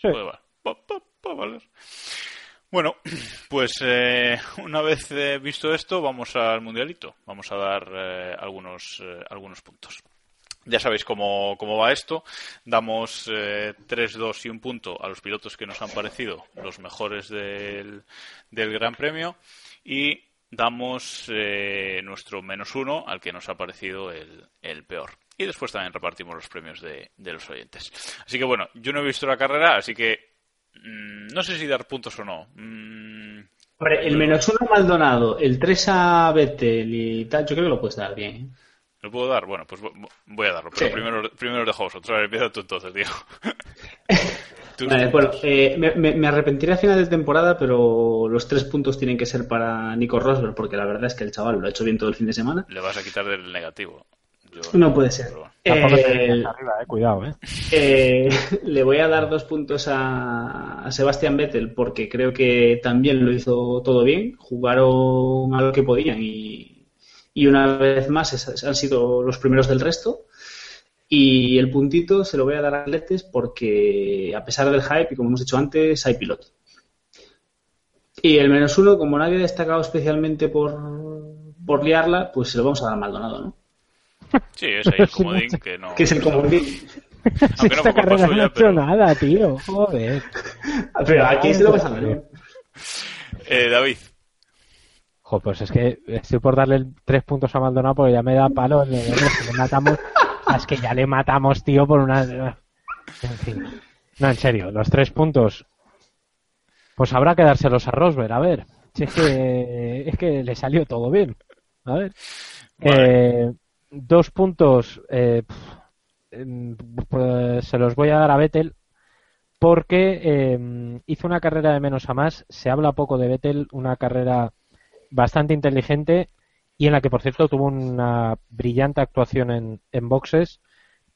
Puede, valer. Bueno, pues eh, una vez eh, visto esto, vamos al mundialito. Vamos a dar algunos, algunos puntos. Ya sabéis cómo, cómo va esto. Damos eh, 3, 2 y un punto a los pilotos que nos han parecido los mejores del, del Gran Premio y damos eh, nuestro menos uno al que nos ha parecido el, el peor. Y después también repartimos los premios de, de, los oyentes. Así que bueno, yo no he visto la carrera, así que mmm, no sé si dar puntos o no. Mm, el menos uno a Maldonado, el 3 a Vettel y tal, yo creo que lo puedes dar bien. ¿Lo puedo dar? Bueno, pues voy a darlo. Pero primero, primero dejo a vosotros. A ver, empieza tú entonces, Diego. bueno, eh, me, me, arrepentiré a final de temporada, pero los tres puntos tienen que ser para Nico Rosberg, porque la verdad es que el chaval lo ha hecho bien todo el fin de semana. Le vas a quitar del negativo. no puede ser. Eh, cuidado, ¿eh? ¿eh? Le voy a dar dos puntos a, a Sebastián Vettel porque creo que también lo hizo todo bien. Jugaron a lo que podían y y una vez más han sido los primeros del resto. Y el puntito se lo voy a dar a Atletes porque, a pesar del hype, y como hemos dicho antes, hay piloto. Y el menos uno, como nadie ha destacado especialmente por, por liarla, pues se lo vamos a dar a Maldonado, ¿no? Sí, es ahí el comodín que no. Que es el comodín. Aunque no esta carrera no ha hecho nada, tío. Joder. Pero aquí se lo vas a dar. Eh, David. Jo, pues es que estoy por darle tres puntos a Maldonado porque ya me da palo. Le, matamos. es que ya le matamos, tío, por una. En fin. No, en serio, los tres puntos. Pues habrá que dárselos a Rosberg, a ver. Si es que, es que le salió todo bien. A ver. Eh, dos puntos. Eh, em, pues se los voy a dar a Vettel porque eh, hizo una carrera de menos a más. Se habla poco de Vettel, una carrera bastante inteligente y en la que, por cierto, tuvo una brillante actuación en, en boxes,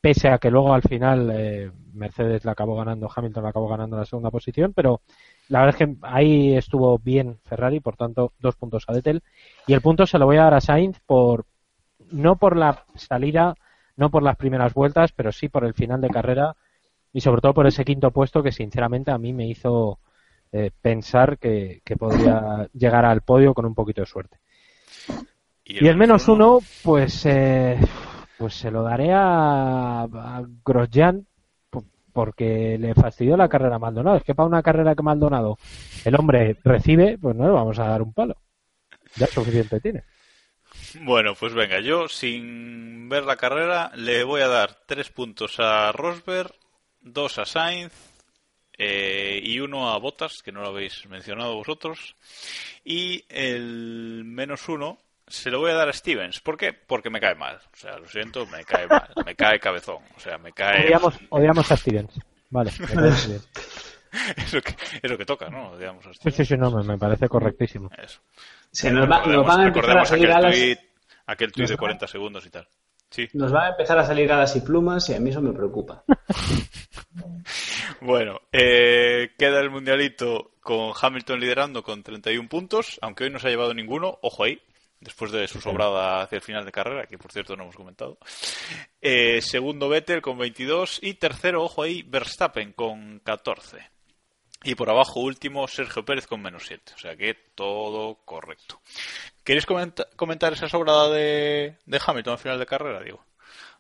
pese a que luego al final eh, Mercedes la acabó ganando, Hamilton la acabó ganando la segunda posición, pero la verdad es que ahí estuvo bien Ferrari, por tanto, dos puntos a Vettel. Y el punto se lo voy a dar a Sainz por, no por la salida, no por las primeras vueltas, pero sí por el final de carrera y sobre todo por ese quinto puesto que sinceramente a mí me hizo eh, pensar que, podría llegar al podio con un poquito de suerte. Y el, menos uno, pues, eh, pues se lo daré a, Grosjean porque le fastidió la carrera a Maldonado. Es que para una carrera que Maldonado el hombre recibe, pues no le vamos a dar un palo. Ya suficiente tiene. Bueno, pues venga, yo sin ver la carrera le voy a dar tres puntos a Rosberg, dos a Sainz, eh, y uno a Botas, que no lo habéis mencionado vosotros. Y el menos uno se lo voy a dar a Stevens. ¿Por qué? Porque me cae mal. O sea, lo siento, me cae mal. Me cae cabezón. O sea, me cae. Odiamos, a Stevens. Vale, es, lo que, es lo que toca, ¿no? Odiamos a Stevens. Sí, sí, sí, no, me, parece correctísimo. Eso. Se nos, va, nos van a empezar a salir aquel tweet, aquel tweet de 40 segundos y tal. Sí. Nos van a empezar a salir alas y plumas y a mí eso me preocupa. Bueno, eh, queda el mundialito con Hamilton liderando con 31 puntos, aunque hoy no se ha llevado ninguno, ojo ahí, después de su sobrada hacia el final de carrera, que por cierto no hemos comentado. Eh, segundo Vettel con 22 y tercero, ojo ahí, Verstappen con 14. Y por abajo último Sergio Pérez con menos 7. O sea que todo correcto. ¿Queréis comentar esa sobrada de, Hamilton al final de carrera, Diego?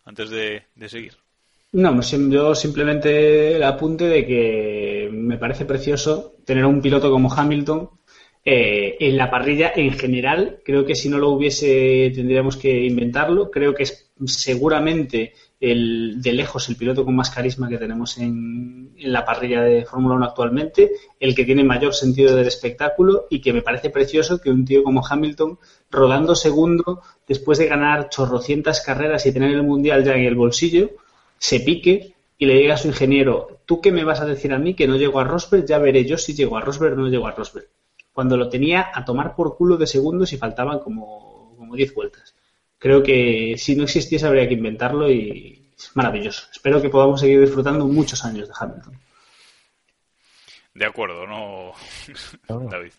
Antes de seguir. No, yo simplemente el apunte de que me parece precioso tener un piloto como Hamilton eh, en la parrilla en general. Creo que si no lo hubiese tendríamos que inventarlo. Creo que es seguramente el, de lejos el piloto con más carisma que tenemos en, la parrilla de Fórmula 1 actualmente, el que tiene mayor sentido del espectáculo y que me parece precioso que un tío como Hamilton, rodando segundo, después de ganar chorrocientas carreras y tener el Mundial ya en el bolsillo, se pique y le diga a su ingeniero, ¿tú qué me vas a decir a mí que no llego a Rosberg? Ya veré yo si llego a Rosberg o no llego a Rosberg. Cuando lo tenía a tomar por culo de segundos y faltaban como, como 10 vueltas. Creo que si no existiese habría que inventarlo y es maravilloso. Espero que podamos seguir disfrutando muchos años de Hamilton. De acuerdo, ¿no, David?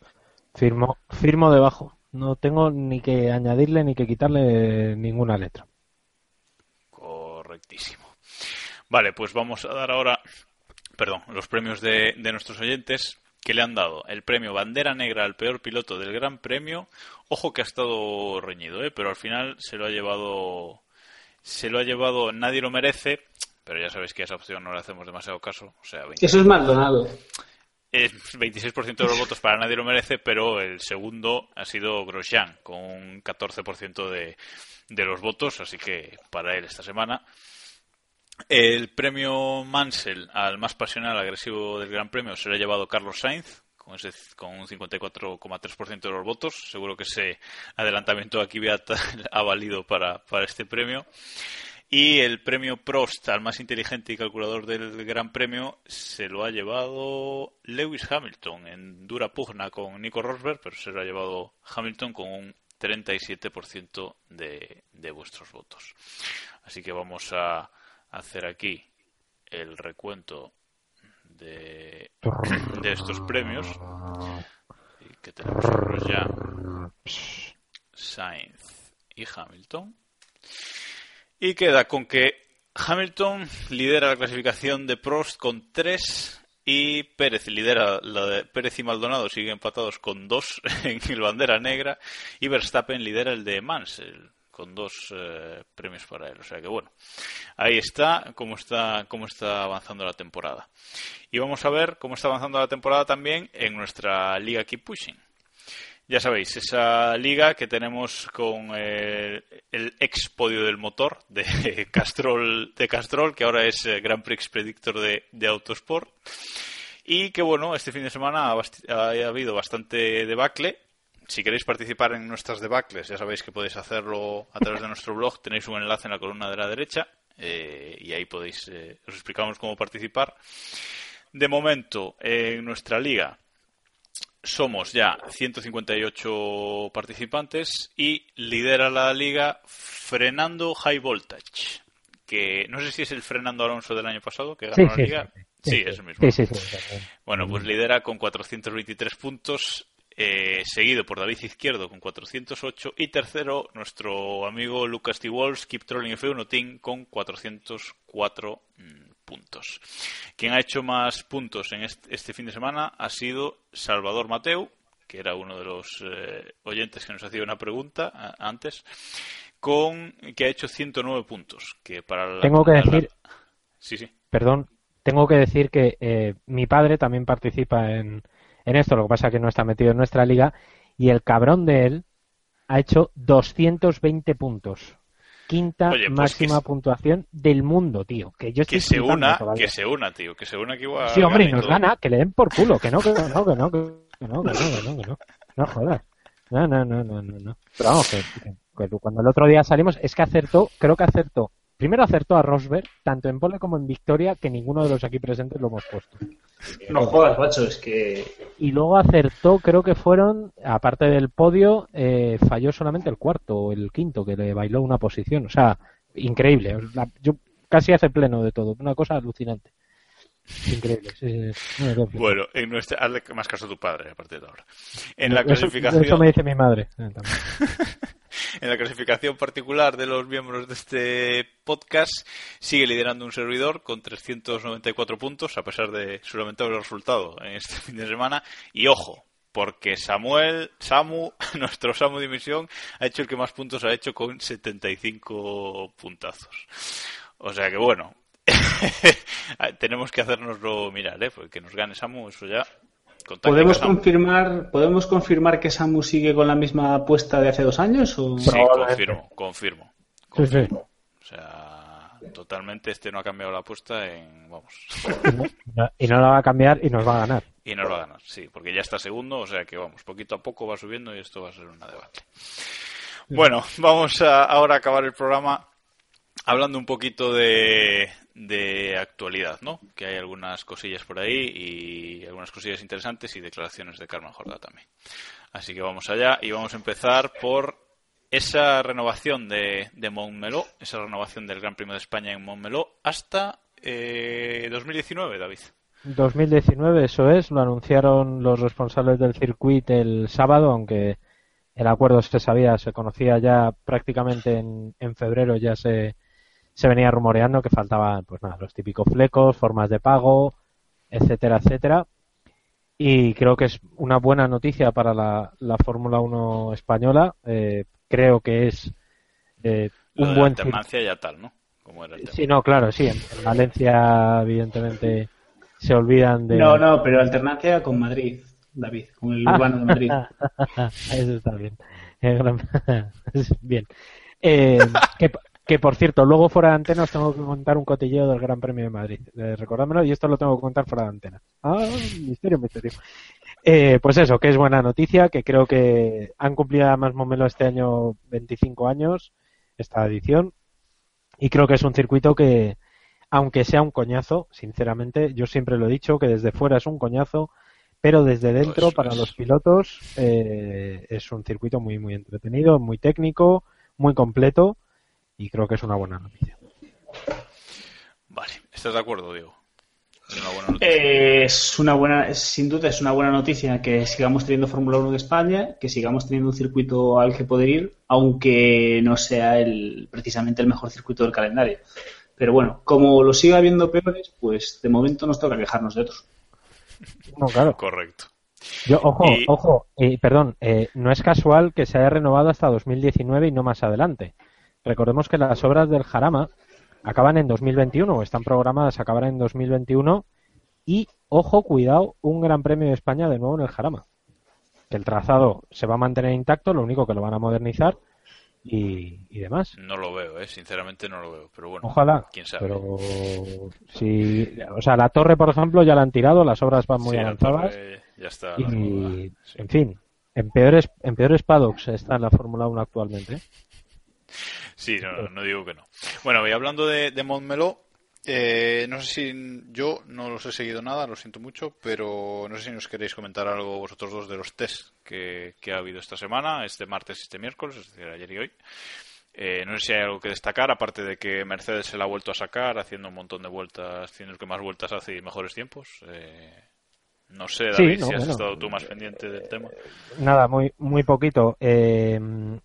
Firmo, firmo debajo. No tengo ni que añadirle ni que quitarle ninguna letra. Correctísimo. Vale, pues vamos a dar ahora, perdón, los premios de, nuestros oyentes que le han dado el premio Bandera Negra al peor piloto del Gran Premio. Ojo que ha estado reñido, ¿eh? pero al final se lo ha llevado, se lo ha llevado, nadie lo merece, pero ya sabéis que a esa opción no le hacemos demasiado caso. O sea, Eso es Maldonado. Es 26% de los votos para nadie lo merece, pero el segundo ha sido Grosjean, con un 14% de, de los votos, así que para él esta semana el premio Mansell al más pasional agresivo del Gran Premio se lo ha llevado Carlos Sainz con, un 54,3% de los votos. Seguro que ese adelantamiento aquí ha valido para, para este premio. Y el premio Prost al más inteligente y calculador del Gran Premio se lo ha llevado Lewis Hamilton en dura pugna con Nico Rosberg, pero se lo ha llevado Hamilton con un 37% de, de vuestros votos. Así que vamos a hacer aquí el recuento de, estos premios que tenemos ya Sainz y Hamilton. Y queda con que Hamilton lidera la clasificación de Prost con 3 y Pérez lidera la de Pérez y Maldonado siguen empatados con 2 en el bandera negra y Verstappen lidera el de Mansell con dos eh, premios para él. O sea que bueno, ahí está cómo está cómo está avanzando la temporada. Y vamos a ver cómo está avanzando la temporada también en nuestra liga Keep Pushing. Ya sabéis, esa liga que tenemos con eh, el ex podio del motor de Castrol, de Castrol que ahora es eh, Grand Prix Predictor de, Autosport. Y que bueno, este fin de semana ha, ha, habido bastante debacle. Si queréis participar en nuestras debacles, ya sabéis que podéis hacerlo a través de nuestro blog. Tenéis un enlace en la columna de la derecha eh, y ahí podéis, eh, os explicamos cómo participar. De momento, en nuestra liga somos ya 158 participantes y lidera la liga Frenando High Voltage, que no sé si es el Frenando Alonso del año pasado que ganó la liga. Sí, es el mismo. Bueno, pues lidera con 423 puntos, eh, seguido por David Izquierdo con 408 y tercero nuestro amigo Lucas T. Walls, Keep Trolling F1 Team con 404 puntos. Quien ha hecho más puntos en este, fin de semana ha sido Salvador Mateu, que era uno de los eh, oyentes que nos hacía una pregunta antes, con que ha hecho 109 puntos. Que para tengo que decir, sí, sí. Perdón, tengo que decir que eh, mi padre también participa en, en esto, lo que pasa es que no está metido en nuestra liga y el cabrón de él ha hecho 220 puntos quinta pues máxima puntuación del mundo, tío. Que yo que se una, que se una, tío, que se una que igual. Sí, hombre, y nos gana, que le den por culo, que no, que no, que no, que no, que no, que no, que no, no jodas. No, no, no, no, no, Pero vamos, que, cuando el otro día salimos, es que acertó, creo que acertó. Primero acertó a Rosberg, tanto en pole como en victoria, que ninguno de los aquí presentes lo hemos puesto. No jodas, macho, es que. Y luego acertó, creo que fueron, aparte del podio, eh, falló solamente el cuarto o el quinto, que le bailó una posición. O sea, increíble. Yo casi hace pleno de todo. Una cosa alucinante. Increíble. bueno, en nuestra, hazle más caso a tu padre a partir de ahora. En la clasificación. Eso me dice mi madre. En la clasificación particular de los miembros de este podcast sigue liderando un servidor con 394 puntos a pesar de su lamentable resultado en este fin de semana y ojo porque Samuel, Samu, nuestro Samu Dimisión, ha hecho el que más puntos ha hecho con 75 puntazos. O sea que bueno, tenemos que hacernoslo mirar, ¿eh? Porque que nos gane Samu, eso ya ¿Podemos confirmar, ¿Podemos confirmar que Samu sigue con la misma apuesta de hace dos años? O... Sí, confirmo, confirmo. confirmo. O sea, totalmente este no ha cambiado la apuesta en. Vamos. Y no, la va a cambiar y nos va a ganar. Y nos va a ganar, sí, porque ya está segundo, o sea que vamos, poquito a poco va subiendo y esto va a ser una debate. Bueno, vamos a ahora a acabar el programa hablando un poquito de, de actualidad, ¿no? Que hay algunas cosillas por ahí y algunas cosillas interesantes y declaraciones de Carmen Jordá también. Así que vamos allá y vamos a empezar por esa renovación de, de Montmeló, esa renovación del Gran Premio de España en Montmeló hasta eh, 2019, David. 2019, eso es, lo anunciaron los responsables del circuito el sábado, aunque el acuerdo se sabía, se conocía ya prácticamente en, en febrero, ya se, se venía rumoreando que faltaban, pues nada, los típicos flecos, formas de pago, etcétera, etcétera. Y creo que es una buena noticia para la, la Fórmula 1 española. Eh, creo que es eh, un buen. alternancia ya tal, ¿no? Como era sí, no, claro, sí. En, Valencia, evidentemente, se olvidan de. No, no, pero alternancia con Madrid, David, con el urbano de Madrid. Eso está bien. bien. Eh, ¿qué, que por cierto, luego fuera de antena os tengo que contar un cotilleo del Gran Premio de Madrid. Eh, recordádmelo y esto lo tengo que contar fuera de antena. Ah, misterio, misterio. Eh, pues eso, que es buena noticia, que creo que han cumplido además Momelo este año 25 años, esta edición, y creo que es un circuito que, aunque sea un coñazo, sinceramente, yo siempre lo he dicho, que desde fuera es un coñazo, pero desde dentro, para los pilotos, eh, es un circuito muy, muy entretenido, muy técnico, muy completo, y creo que es una buena noticia. Vale, ¿estás de acuerdo, Diego? Eh, es una buena, sin duda es una buena noticia que sigamos teniendo Fórmula 1 en España, que sigamos teniendo un circuito al que poder ir, aunque no sea el, precisamente el mejor circuito del calendario. Pero bueno, como lo siga habiendo peores, pues de momento nos toca quejarnos de otros. No, claro. Correcto. Yo, ojo, ojo, eh, perdón, eh, no es casual que se haya renovado hasta 2019 y no más adelante. Recordemos que las obras del Jarama acaban en 2021 o están programadas a acabar en 2021 y, ojo, cuidado, un Gran Premio de España de nuevo en el Jarama. Que el trazado se va a mantener intacto, lo único que lo van a modernizar y, demás. No lo veo, ¿eh? sinceramente no lo veo, pero bueno. Ojalá. ¿Quién sabe? Pero si, o sea, la torre, por ejemplo, ya la han tirado, las obras van muy avanzadas. ya está. Y, en fin, en peores, en peores paddocks está la Fórmula 1 actualmente. Sí, no, digo que no. Bueno, y hablando de, de Montmeló, eh, no sé si yo no los he seguido nada, lo siento mucho, pero no sé si nos queréis comentar algo vosotros dos de los test que, ha habido esta semana, este martes y este miércoles, es decir, ayer y hoy. Eh, no sé si hay algo que destacar, aparte de que Mercedes se la ha vuelto a sacar, haciendo un montón de vueltas, haciendo el que más vueltas hace mejores tiempos. Eh, no sé, David, si has estado tú más pendiente del tema. Nada, muy muy poquito. Eh,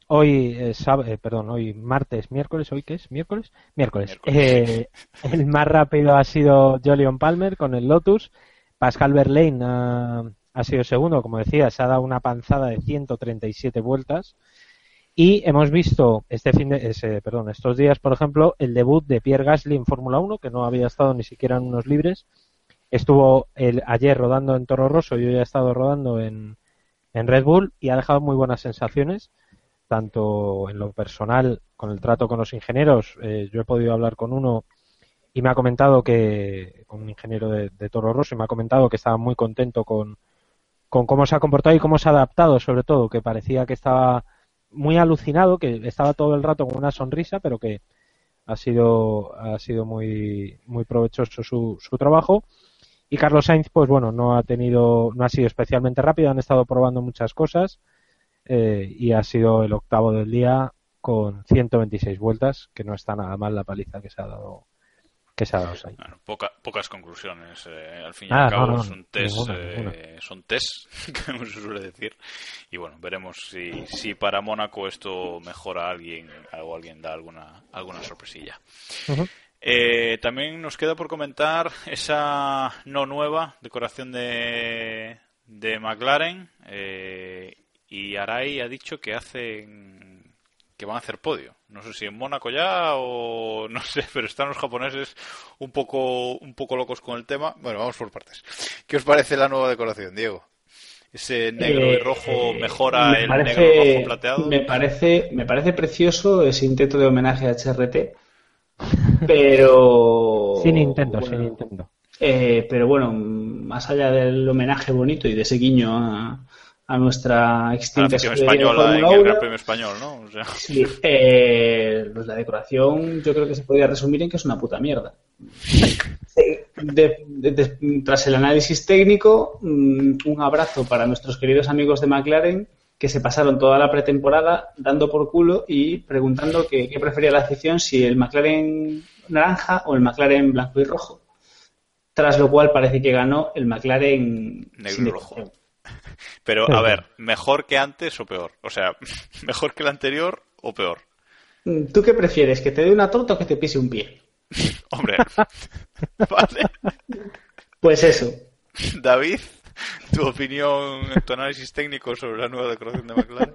hoy, eh, eh, perdón, hoy martes, miércoles, ¿hoy qué es? ¿Miércoles? Miércoles. el más rápido ha sido Jolion Palmer con el Lotus. Pascal Verlaine ha, ha sido segundo, como decía, se ha dado una panzada de 137 vueltas. Y hemos visto este fin de, ese, perdón, estos días, por ejemplo, el debut de Pierre Gasly en Fórmula 1, que no había estado ni siquiera en unos libres Estuvo el, ayer rodando en Toro Rosso, yo ya he estado rodando en, en Red Bull y ha dejado muy buenas sensaciones, tanto en lo personal, con el trato con los ingenieros. Eh, yo he podido hablar con uno y me ha comentado que, con un ingeniero de, Toro Rosso, y me ha comentado que estaba muy contento con, con cómo se ha comportado y cómo se ha adaptado, sobre todo, que parecía que estaba muy alucinado, que estaba todo el rato con una sonrisa, pero que ha sido, ha sido muy, muy provechoso su, su trabajo y Carlos Sainz, pues bueno, no ha tenido, no ha sido especialmente rápido, han estado probando muchas cosas eh, y ha sido el octavo del día con 126 vueltas, que no está nada mal la paliza que se ha dado que se ha dado Sainz. pocas conclusiones. Eh, al fin y al ah, cabo son test, eh, son test, como se suele decir. Y bueno, veremos si, si para Mónaco esto mejora a alguien o alguien da alguna alguna sorpresilla. Eh, también nos queda por comentar esa no nueva decoración de, de McLaren. Eh, y Arai ha dicho que hacen que van a hacer podio. No sé si en Mónaco ya o no sé, pero están los japoneses un poco un poco locos con el tema. Bueno, vamos por partes. ¿Qué os parece la nueva decoración, Diego? Ese negro y eh, rojo mejora el negro rojo plateado. Me parece me parece precioso ese intento de homenaje a HRT pero. sin intento, sin intento. Eh, pero bueno, más allá del homenaje bonito y de ese guiño a, a nuestra extinta la española en el Gran Premio Español, ¿no? Sí, eh, pues la decoración yo creo que se podría resumir en que es una puta mierda. tras el análisis técnico, mm, un abrazo para nuestros queridos amigos de McLaren que se pasaron toda la pretemporada dando por culo y preguntando qué, prefería la afición, si el McLaren naranja o el McLaren blanco y rojo. Tras lo cual parece que ganó el McLaren negro y rojo. Pero, a ver, ¿mejor que antes o peor? O sea, ¿mejor que el anterior o peor? Mm, ¿Tú qué prefieres? ¿Que te dé una torta o que te pise un pie? Hombre, vale. Pues eso. David tu opinión, tu análisis técnico sobre la nueva decoración de McLaren.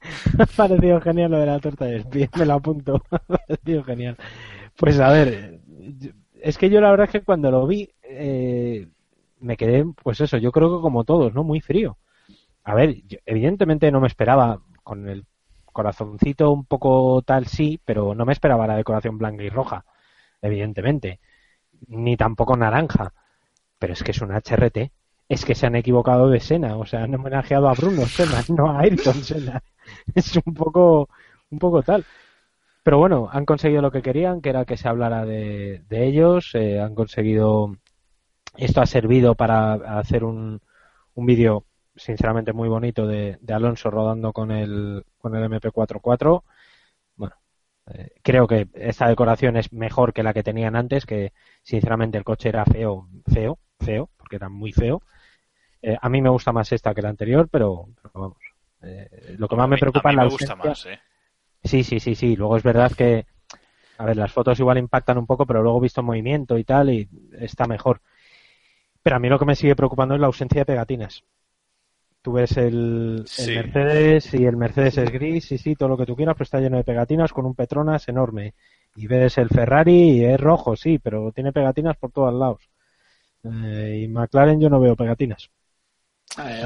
Me ha parecido genial lo de la torta de espía, me lo apunto. Me ha parecido genial. Pues a ver, es que yo la verdad es que cuando lo vi eh, me quedé, pues eso, yo creo que como todos, ¿no? Muy frío. A ver, evidentemente no me esperaba con el corazoncito un poco tal, sí, pero no me esperaba la decoración blanca y roja, evidentemente. Ni tampoco naranja. Pero es que es un HRT es que se han equivocado de Sena, o sea, han homenajeado a Bruno Sena, no a Ayrton Senna. Es un poco, un poco tal. Pero bueno, han conseguido lo que querían, que era que se hablara de, ellos, eh, han conseguido, esto ha servido para hacer un, un vídeo sinceramente muy bonito de, Alonso rodando con el, con el MP44. Bueno, eh, creo que esta decoración es mejor que la que tenían antes, que sinceramente el coche era feo, feo, feo, porque era muy feo. Eh, a mí me gusta más esta que la anterior, pero, vamos. Eh, lo que más me preocupa es la ausencia. Más, Sí, sí, sí, sí. Luego es verdad que, a ver, las fotos igual impactan un poco, pero luego he visto movimiento y tal y está mejor. Pero a mí lo que me sigue preocupando es la ausencia de pegatinas. Tú ves el, Mercedes y el Mercedes es gris, y sí, todo lo que tú quieras, pero está lleno de pegatinas con un Petronas enorme. Y ves el Ferrari y es rojo, sí, pero tiene pegatinas por todos lados. Eh, y McLaren yo no veo pegatinas.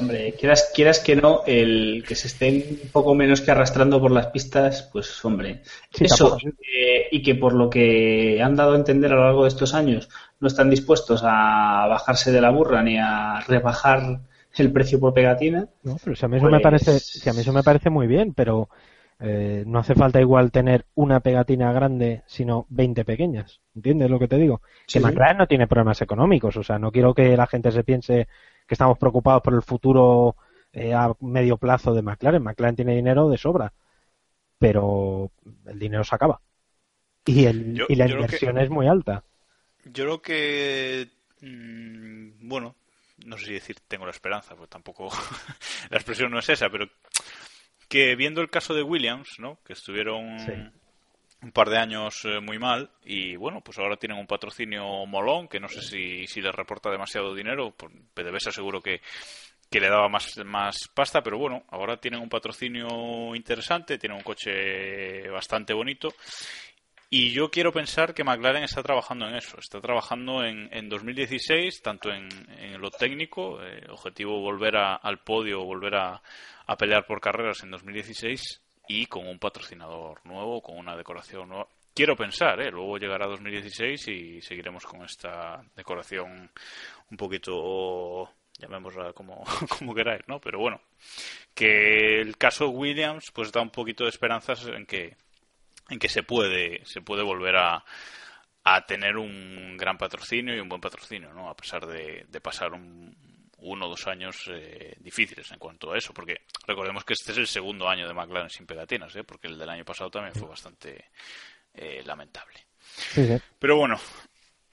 Hombre, quieras, quieras que no, el que se estén un poco menos que arrastrando por las pistas, pues hombre, eso, eh, y que por lo que han dado a entender a lo largo de estos años, no están dispuestos a bajarse de la burra ni a rebajar el precio por pegatina. No, pero si a mí eso me parece, pues si a mí eso me parece muy bien, pero eh, no hace falta igual tener una pegatina grande, sino 20 pequeñas. ¿Entiendes lo que te digo? que McLaren no tiene problemas económicos, o sea, no quiero que la gente se piense que estamos preocupados por el futuro eh, a medio plazo de McLaren. McLaren tiene dinero de sobra, pero el dinero se acaba. Y, el, y la inversión es muy alta. Yo creo que, mm, bueno, no sé si decir tengo la esperanza, pues tampoco la expresión no es esa, pero que viendo el caso de Williams, ¿no? Que estuvieron un par de años eh, muy mal y bueno, pues ahora tienen un patrocinio molón que no sé si, si les reporta demasiado dinero, PDVSA seguro que, que le daba más, más pasta, pero bueno, ahora tienen un patrocinio interesante, tienen un coche bastante bonito y yo quiero pensar que McLaren está trabajando en eso, está trabajando en, en 2016, tanto en, lo técnico, eh, objetivo volver al podio, volver a, pelear por carreras en 2016 y con un patrocinador nuevo, con una decoración nueva. Quiero pensar, ¿eh? luego llegará 2016 y seguiremos con esta decoración un poquito llamémosla como, como queráis, ¿no? Pero bueno, que el caso Williams pues da un poquito de esperanzas en que en que se puede, se puede volver a, a tener un gran patrocinio y un buen patrocinio, ¿no? A pesar de, de pasar un, uno o dos años eh, difíciles en cuanto a eso, porque recordemos que este es el segundo año de McLaren sin pegatinas, ¿eh? porque el del año pasado también fue bastante eh, lamentable. Pero bueno,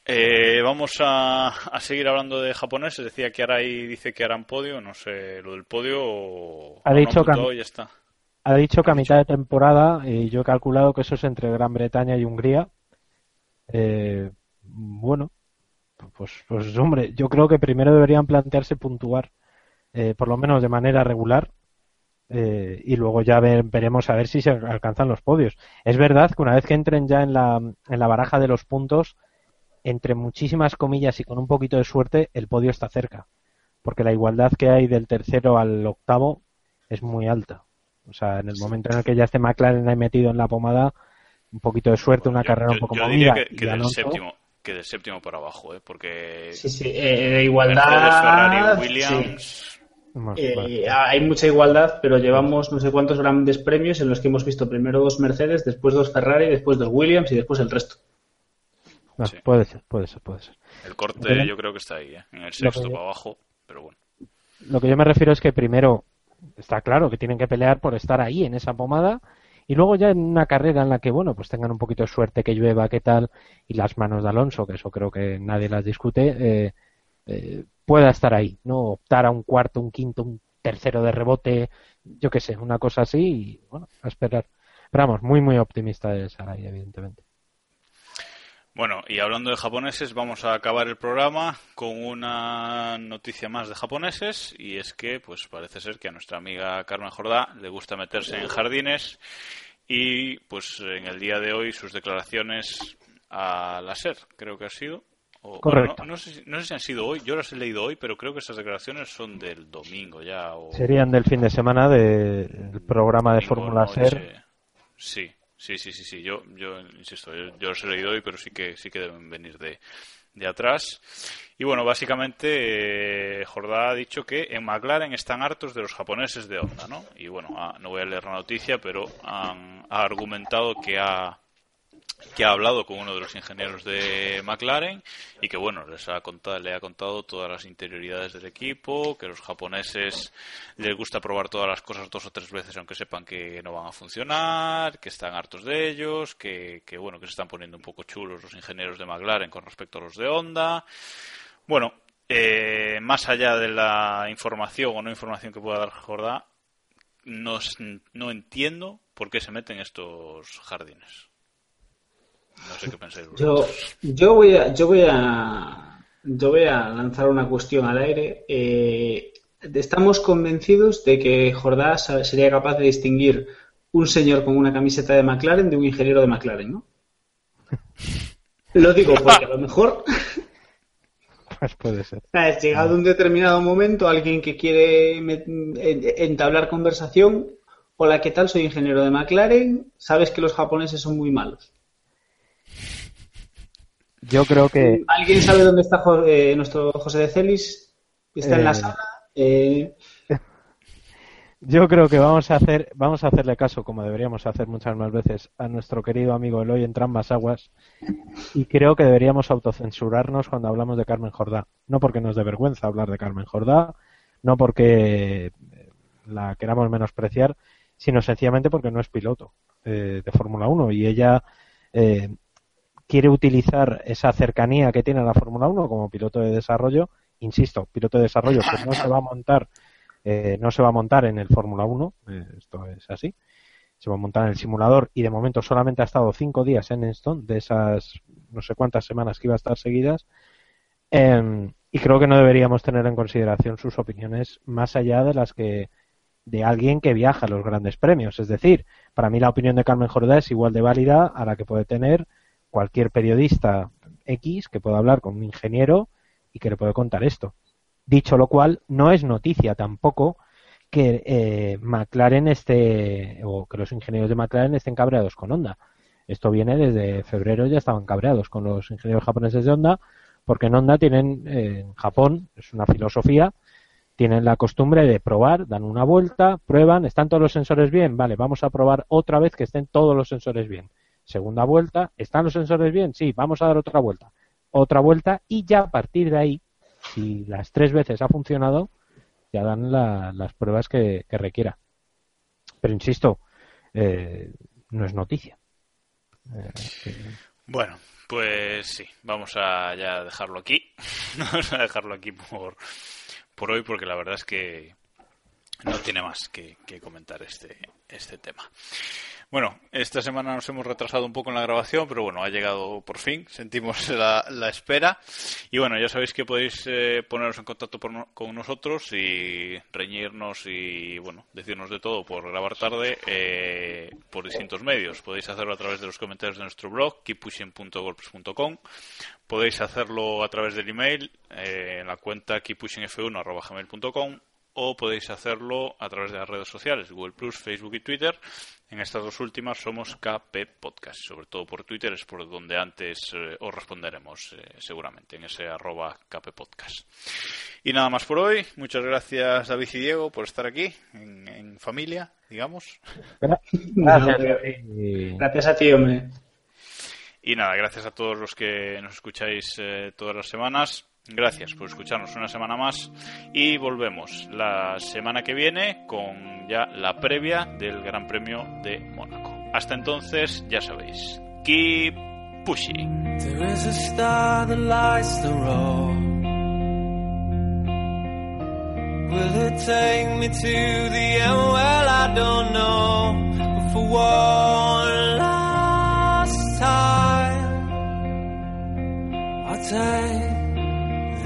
eh, vamos a, a, seguir hablando de japoneses. Decía que Arai dice que harán podio, no sé, lo del podio. Ha dicho que ya está ha dicho que a mitad de temporada, y yo he calculado que eso es entre Gran Bretaña y Hungría. Eh, bueno, pues, pues hombre, yo creo que primero deberían plantearse puntuar, eh, por lo menos de manera regular, eh, y luego ya veremos a ver si se alcanzan los podios. Es verdad que una vez que entren ya en la, en la baraja de los puntos, entre muchísimas comillas y con un poquito de suerte, el podio está cerca, porque la igualdad que hay del tercero al octavo es muy alta. O sea, en el momento en el que ya esté McLaren ahí metido en la pomada, un poquito de suerte, una carrera un poco yo movida. Que, que del séptimo, que del séptimo por abajo, ¿eh? porque. Sí, sí, eh, igualdad. Williams. Eh, hay mucha igualdad, pero llevamos no sé cuántos grandes premios en los que hemos visto primero dos Mercedes, después dos Ferrari, después dos Williams y después el resto. Puede ser, puede ser, puede ser. El corte yo creo que está ahí, ¿eh? en el sexto para abajo, pero bueno. Lo que yo me refiero es que primero está claro que tienen que pelear por estar ahí en esa pomada y luego ya en una carrera en la que, bueno, pues tengan un poquito de suerte, que llueva, qué tal, y las manos de Alonso, que eso creo que nadie las discute, eh, eh, pueda estar ahí, ¿no? Optar a un cuarto, un quinto, un tercero de rebote, yo qué sé, una cosa así, y bueno, a esperar. Pero vamos, muy, muy optimista de Sarai, evidentemente. Bueno, y hablando de japoneses, vamos a acabar el programa con una noticia más de japoneses y es que, pues parece ser que a nuestra amiga Carmen Jordá le gusta meterse en jardines y, pues en el día de hoy sus declaraciones a la SER, creo que ha sido. Correcto. no, sé, si han sido hoy, yo las he leído hoy, pero creo que esas declaraciones son del domingo ya. Serían del fin de semana del programa de Fórmula SER. Sí, Sí, sí, sí, sí. Yo, yo insisto, yo, los he leído hoy, pero sí que, sí que deben venir de, de atrás. Y bueno, básicamente eh, Jordá ha dicho que en McLaren están hartos de los japoneses de Honda, ¿no? Y bueno, ah, no voy a leer la noticia, pero han, ha argumentado que ha que ha hablado con uno de los ingenieros de McLaren y que bueno les ha contado, le ha contado todas las interioridades del equipo que los japoneses les gusta probar todas las cosas dos o tres veces aunque sepan que no van a funcionar que están hartos de ellos que, que bueno que se están poniendo un poco chulos los ingenieros de McLaren con respecto a los de Honda. Bueno eh, más allá de la información o no información que pueda dar Jordá no, no entiendo por qué se meten estos jardines no sé qué pensáis. Yo, yo voy a, yo voy a, yo voy a lanzar una cuestión al aire. Eh, estamos convencidos de que Jordá sería capaz de distinguir un señor con una camiseta de McLaren de un ingeniero de McLaren, ¿no? Lo digo porque a lo mejor. Pues puede ser. Es llegado un determinado momento alguien que quiere entablar conversación. Hola, ¿qué tal? Soy ingeniero de McLaren. Sabes que los japoneses son muy malos. Yo creo que. ¿Alguien sabe dónde está eh, nuestro José de Celis? ¿Está en la eh, sala? Eh, yo creo que vamos a hacer, vamos a hacerle caso, como deberíamos hacer muchas más veces, a nuestro querido amigo Eloy en Trambas Aguas. Y creo que deberíamos autocensurarnos cuando hablamos de Carmen Jordá. No porque nos dé vergüenza hablar de Carmen Jordá, no porque la queramos menospreciar, sino sencillamente porque no es piloto de Fórmula 1 y ella quiere utilizar esa cercanía que tiene la Fórmula 1 como piloto de desarrollo, insisto, piloto de desarrollo que no se va a montar, eh, no se va a montar en el Fórmula 1, eh, esto es así, se va a montar en el simulador y de momento solamente ha estado cinco días en Enstone de esas no sé cuántas semanas que iba a estar seguidas. Em, y creo que no deberíamos tener en consideración sus opiniones más allá de las que de alguien que viaja a los grandes premios. Es decir, para mí la opinión de Carmen Jordá es igual de válida a la que puede tener cualquier periodista X que pueda hablar con un ingeniero y que le puede contar esto. Dicho lo cual, no es noticia tampoco que eh, McLaren esté, o que los ingenieros de McLaren estén cabreados con Honda. Esto viene desde febrero, ya estaban cabreados con los ingenieros japoneses de Honda, porque en Honda tienen, eh, en Japón, es una filosofía, tienen la costumbre de probar, dan una vuelta, prueban, están todos los sensores bien, vale, vamos a probar otra vez que estén todos los sensores bien segunda vuelta, ¿están los sensores bien? Sí, vamos a dar otra vuelta. Otra vuelta y ya a partir de ahí, si las tres veces ha funcionado, ya dan las pruebas que, requiera. Pero insisto, eh, no es noticia. Eh, bueno, pues sí, vamos a ya dejarlo aquí. vamos a dejarlo aquí por, por hoy porque la verdad es que no tiene más que, comentar este, este tema. Bueno, esta semana nos hemos retrasado un poco en la grabación, pero bueno, ha llegado por fin, sentimos la, espera. Y bueno, ya sabéis que podéis eh, poneros en contacto con nosotros y reñirnos y, bueno, decirnos de todo por grabar tarde eh, por distintos medios. Podéis hacerlo a través de los comentarios de nuestro blog, keeppushing.golpes.com. Podéis hacerlo a través del email eh, en la cuenta keeppushingf1.gmail.com o podéis hacerlo a través de las redes sociales, Google Plus, Facebook y Twitter. En estas dos últimas somos KP Podcast, sobre todo por Twitter es por donde antes eh, os responderemos eh, seguramente, en ese arroba KP Podcast. Y nada más por hoy. Muchas gracias David y Diego por estar aquí, en, familia, digamos. Gracias, a ti, hombre. Y nada, gracias a todos los que nos escucháis eh, todas las semanas. Gracias por escucharnos una semana más y volvemos la semana que viene con ya la previa del Gran Premio de Mónaco. Hasta entonces, ya sabéis, keep pushing. There is a star that lights the road. Will it take me to the end? Well, I don't know. But for one last time, I'll take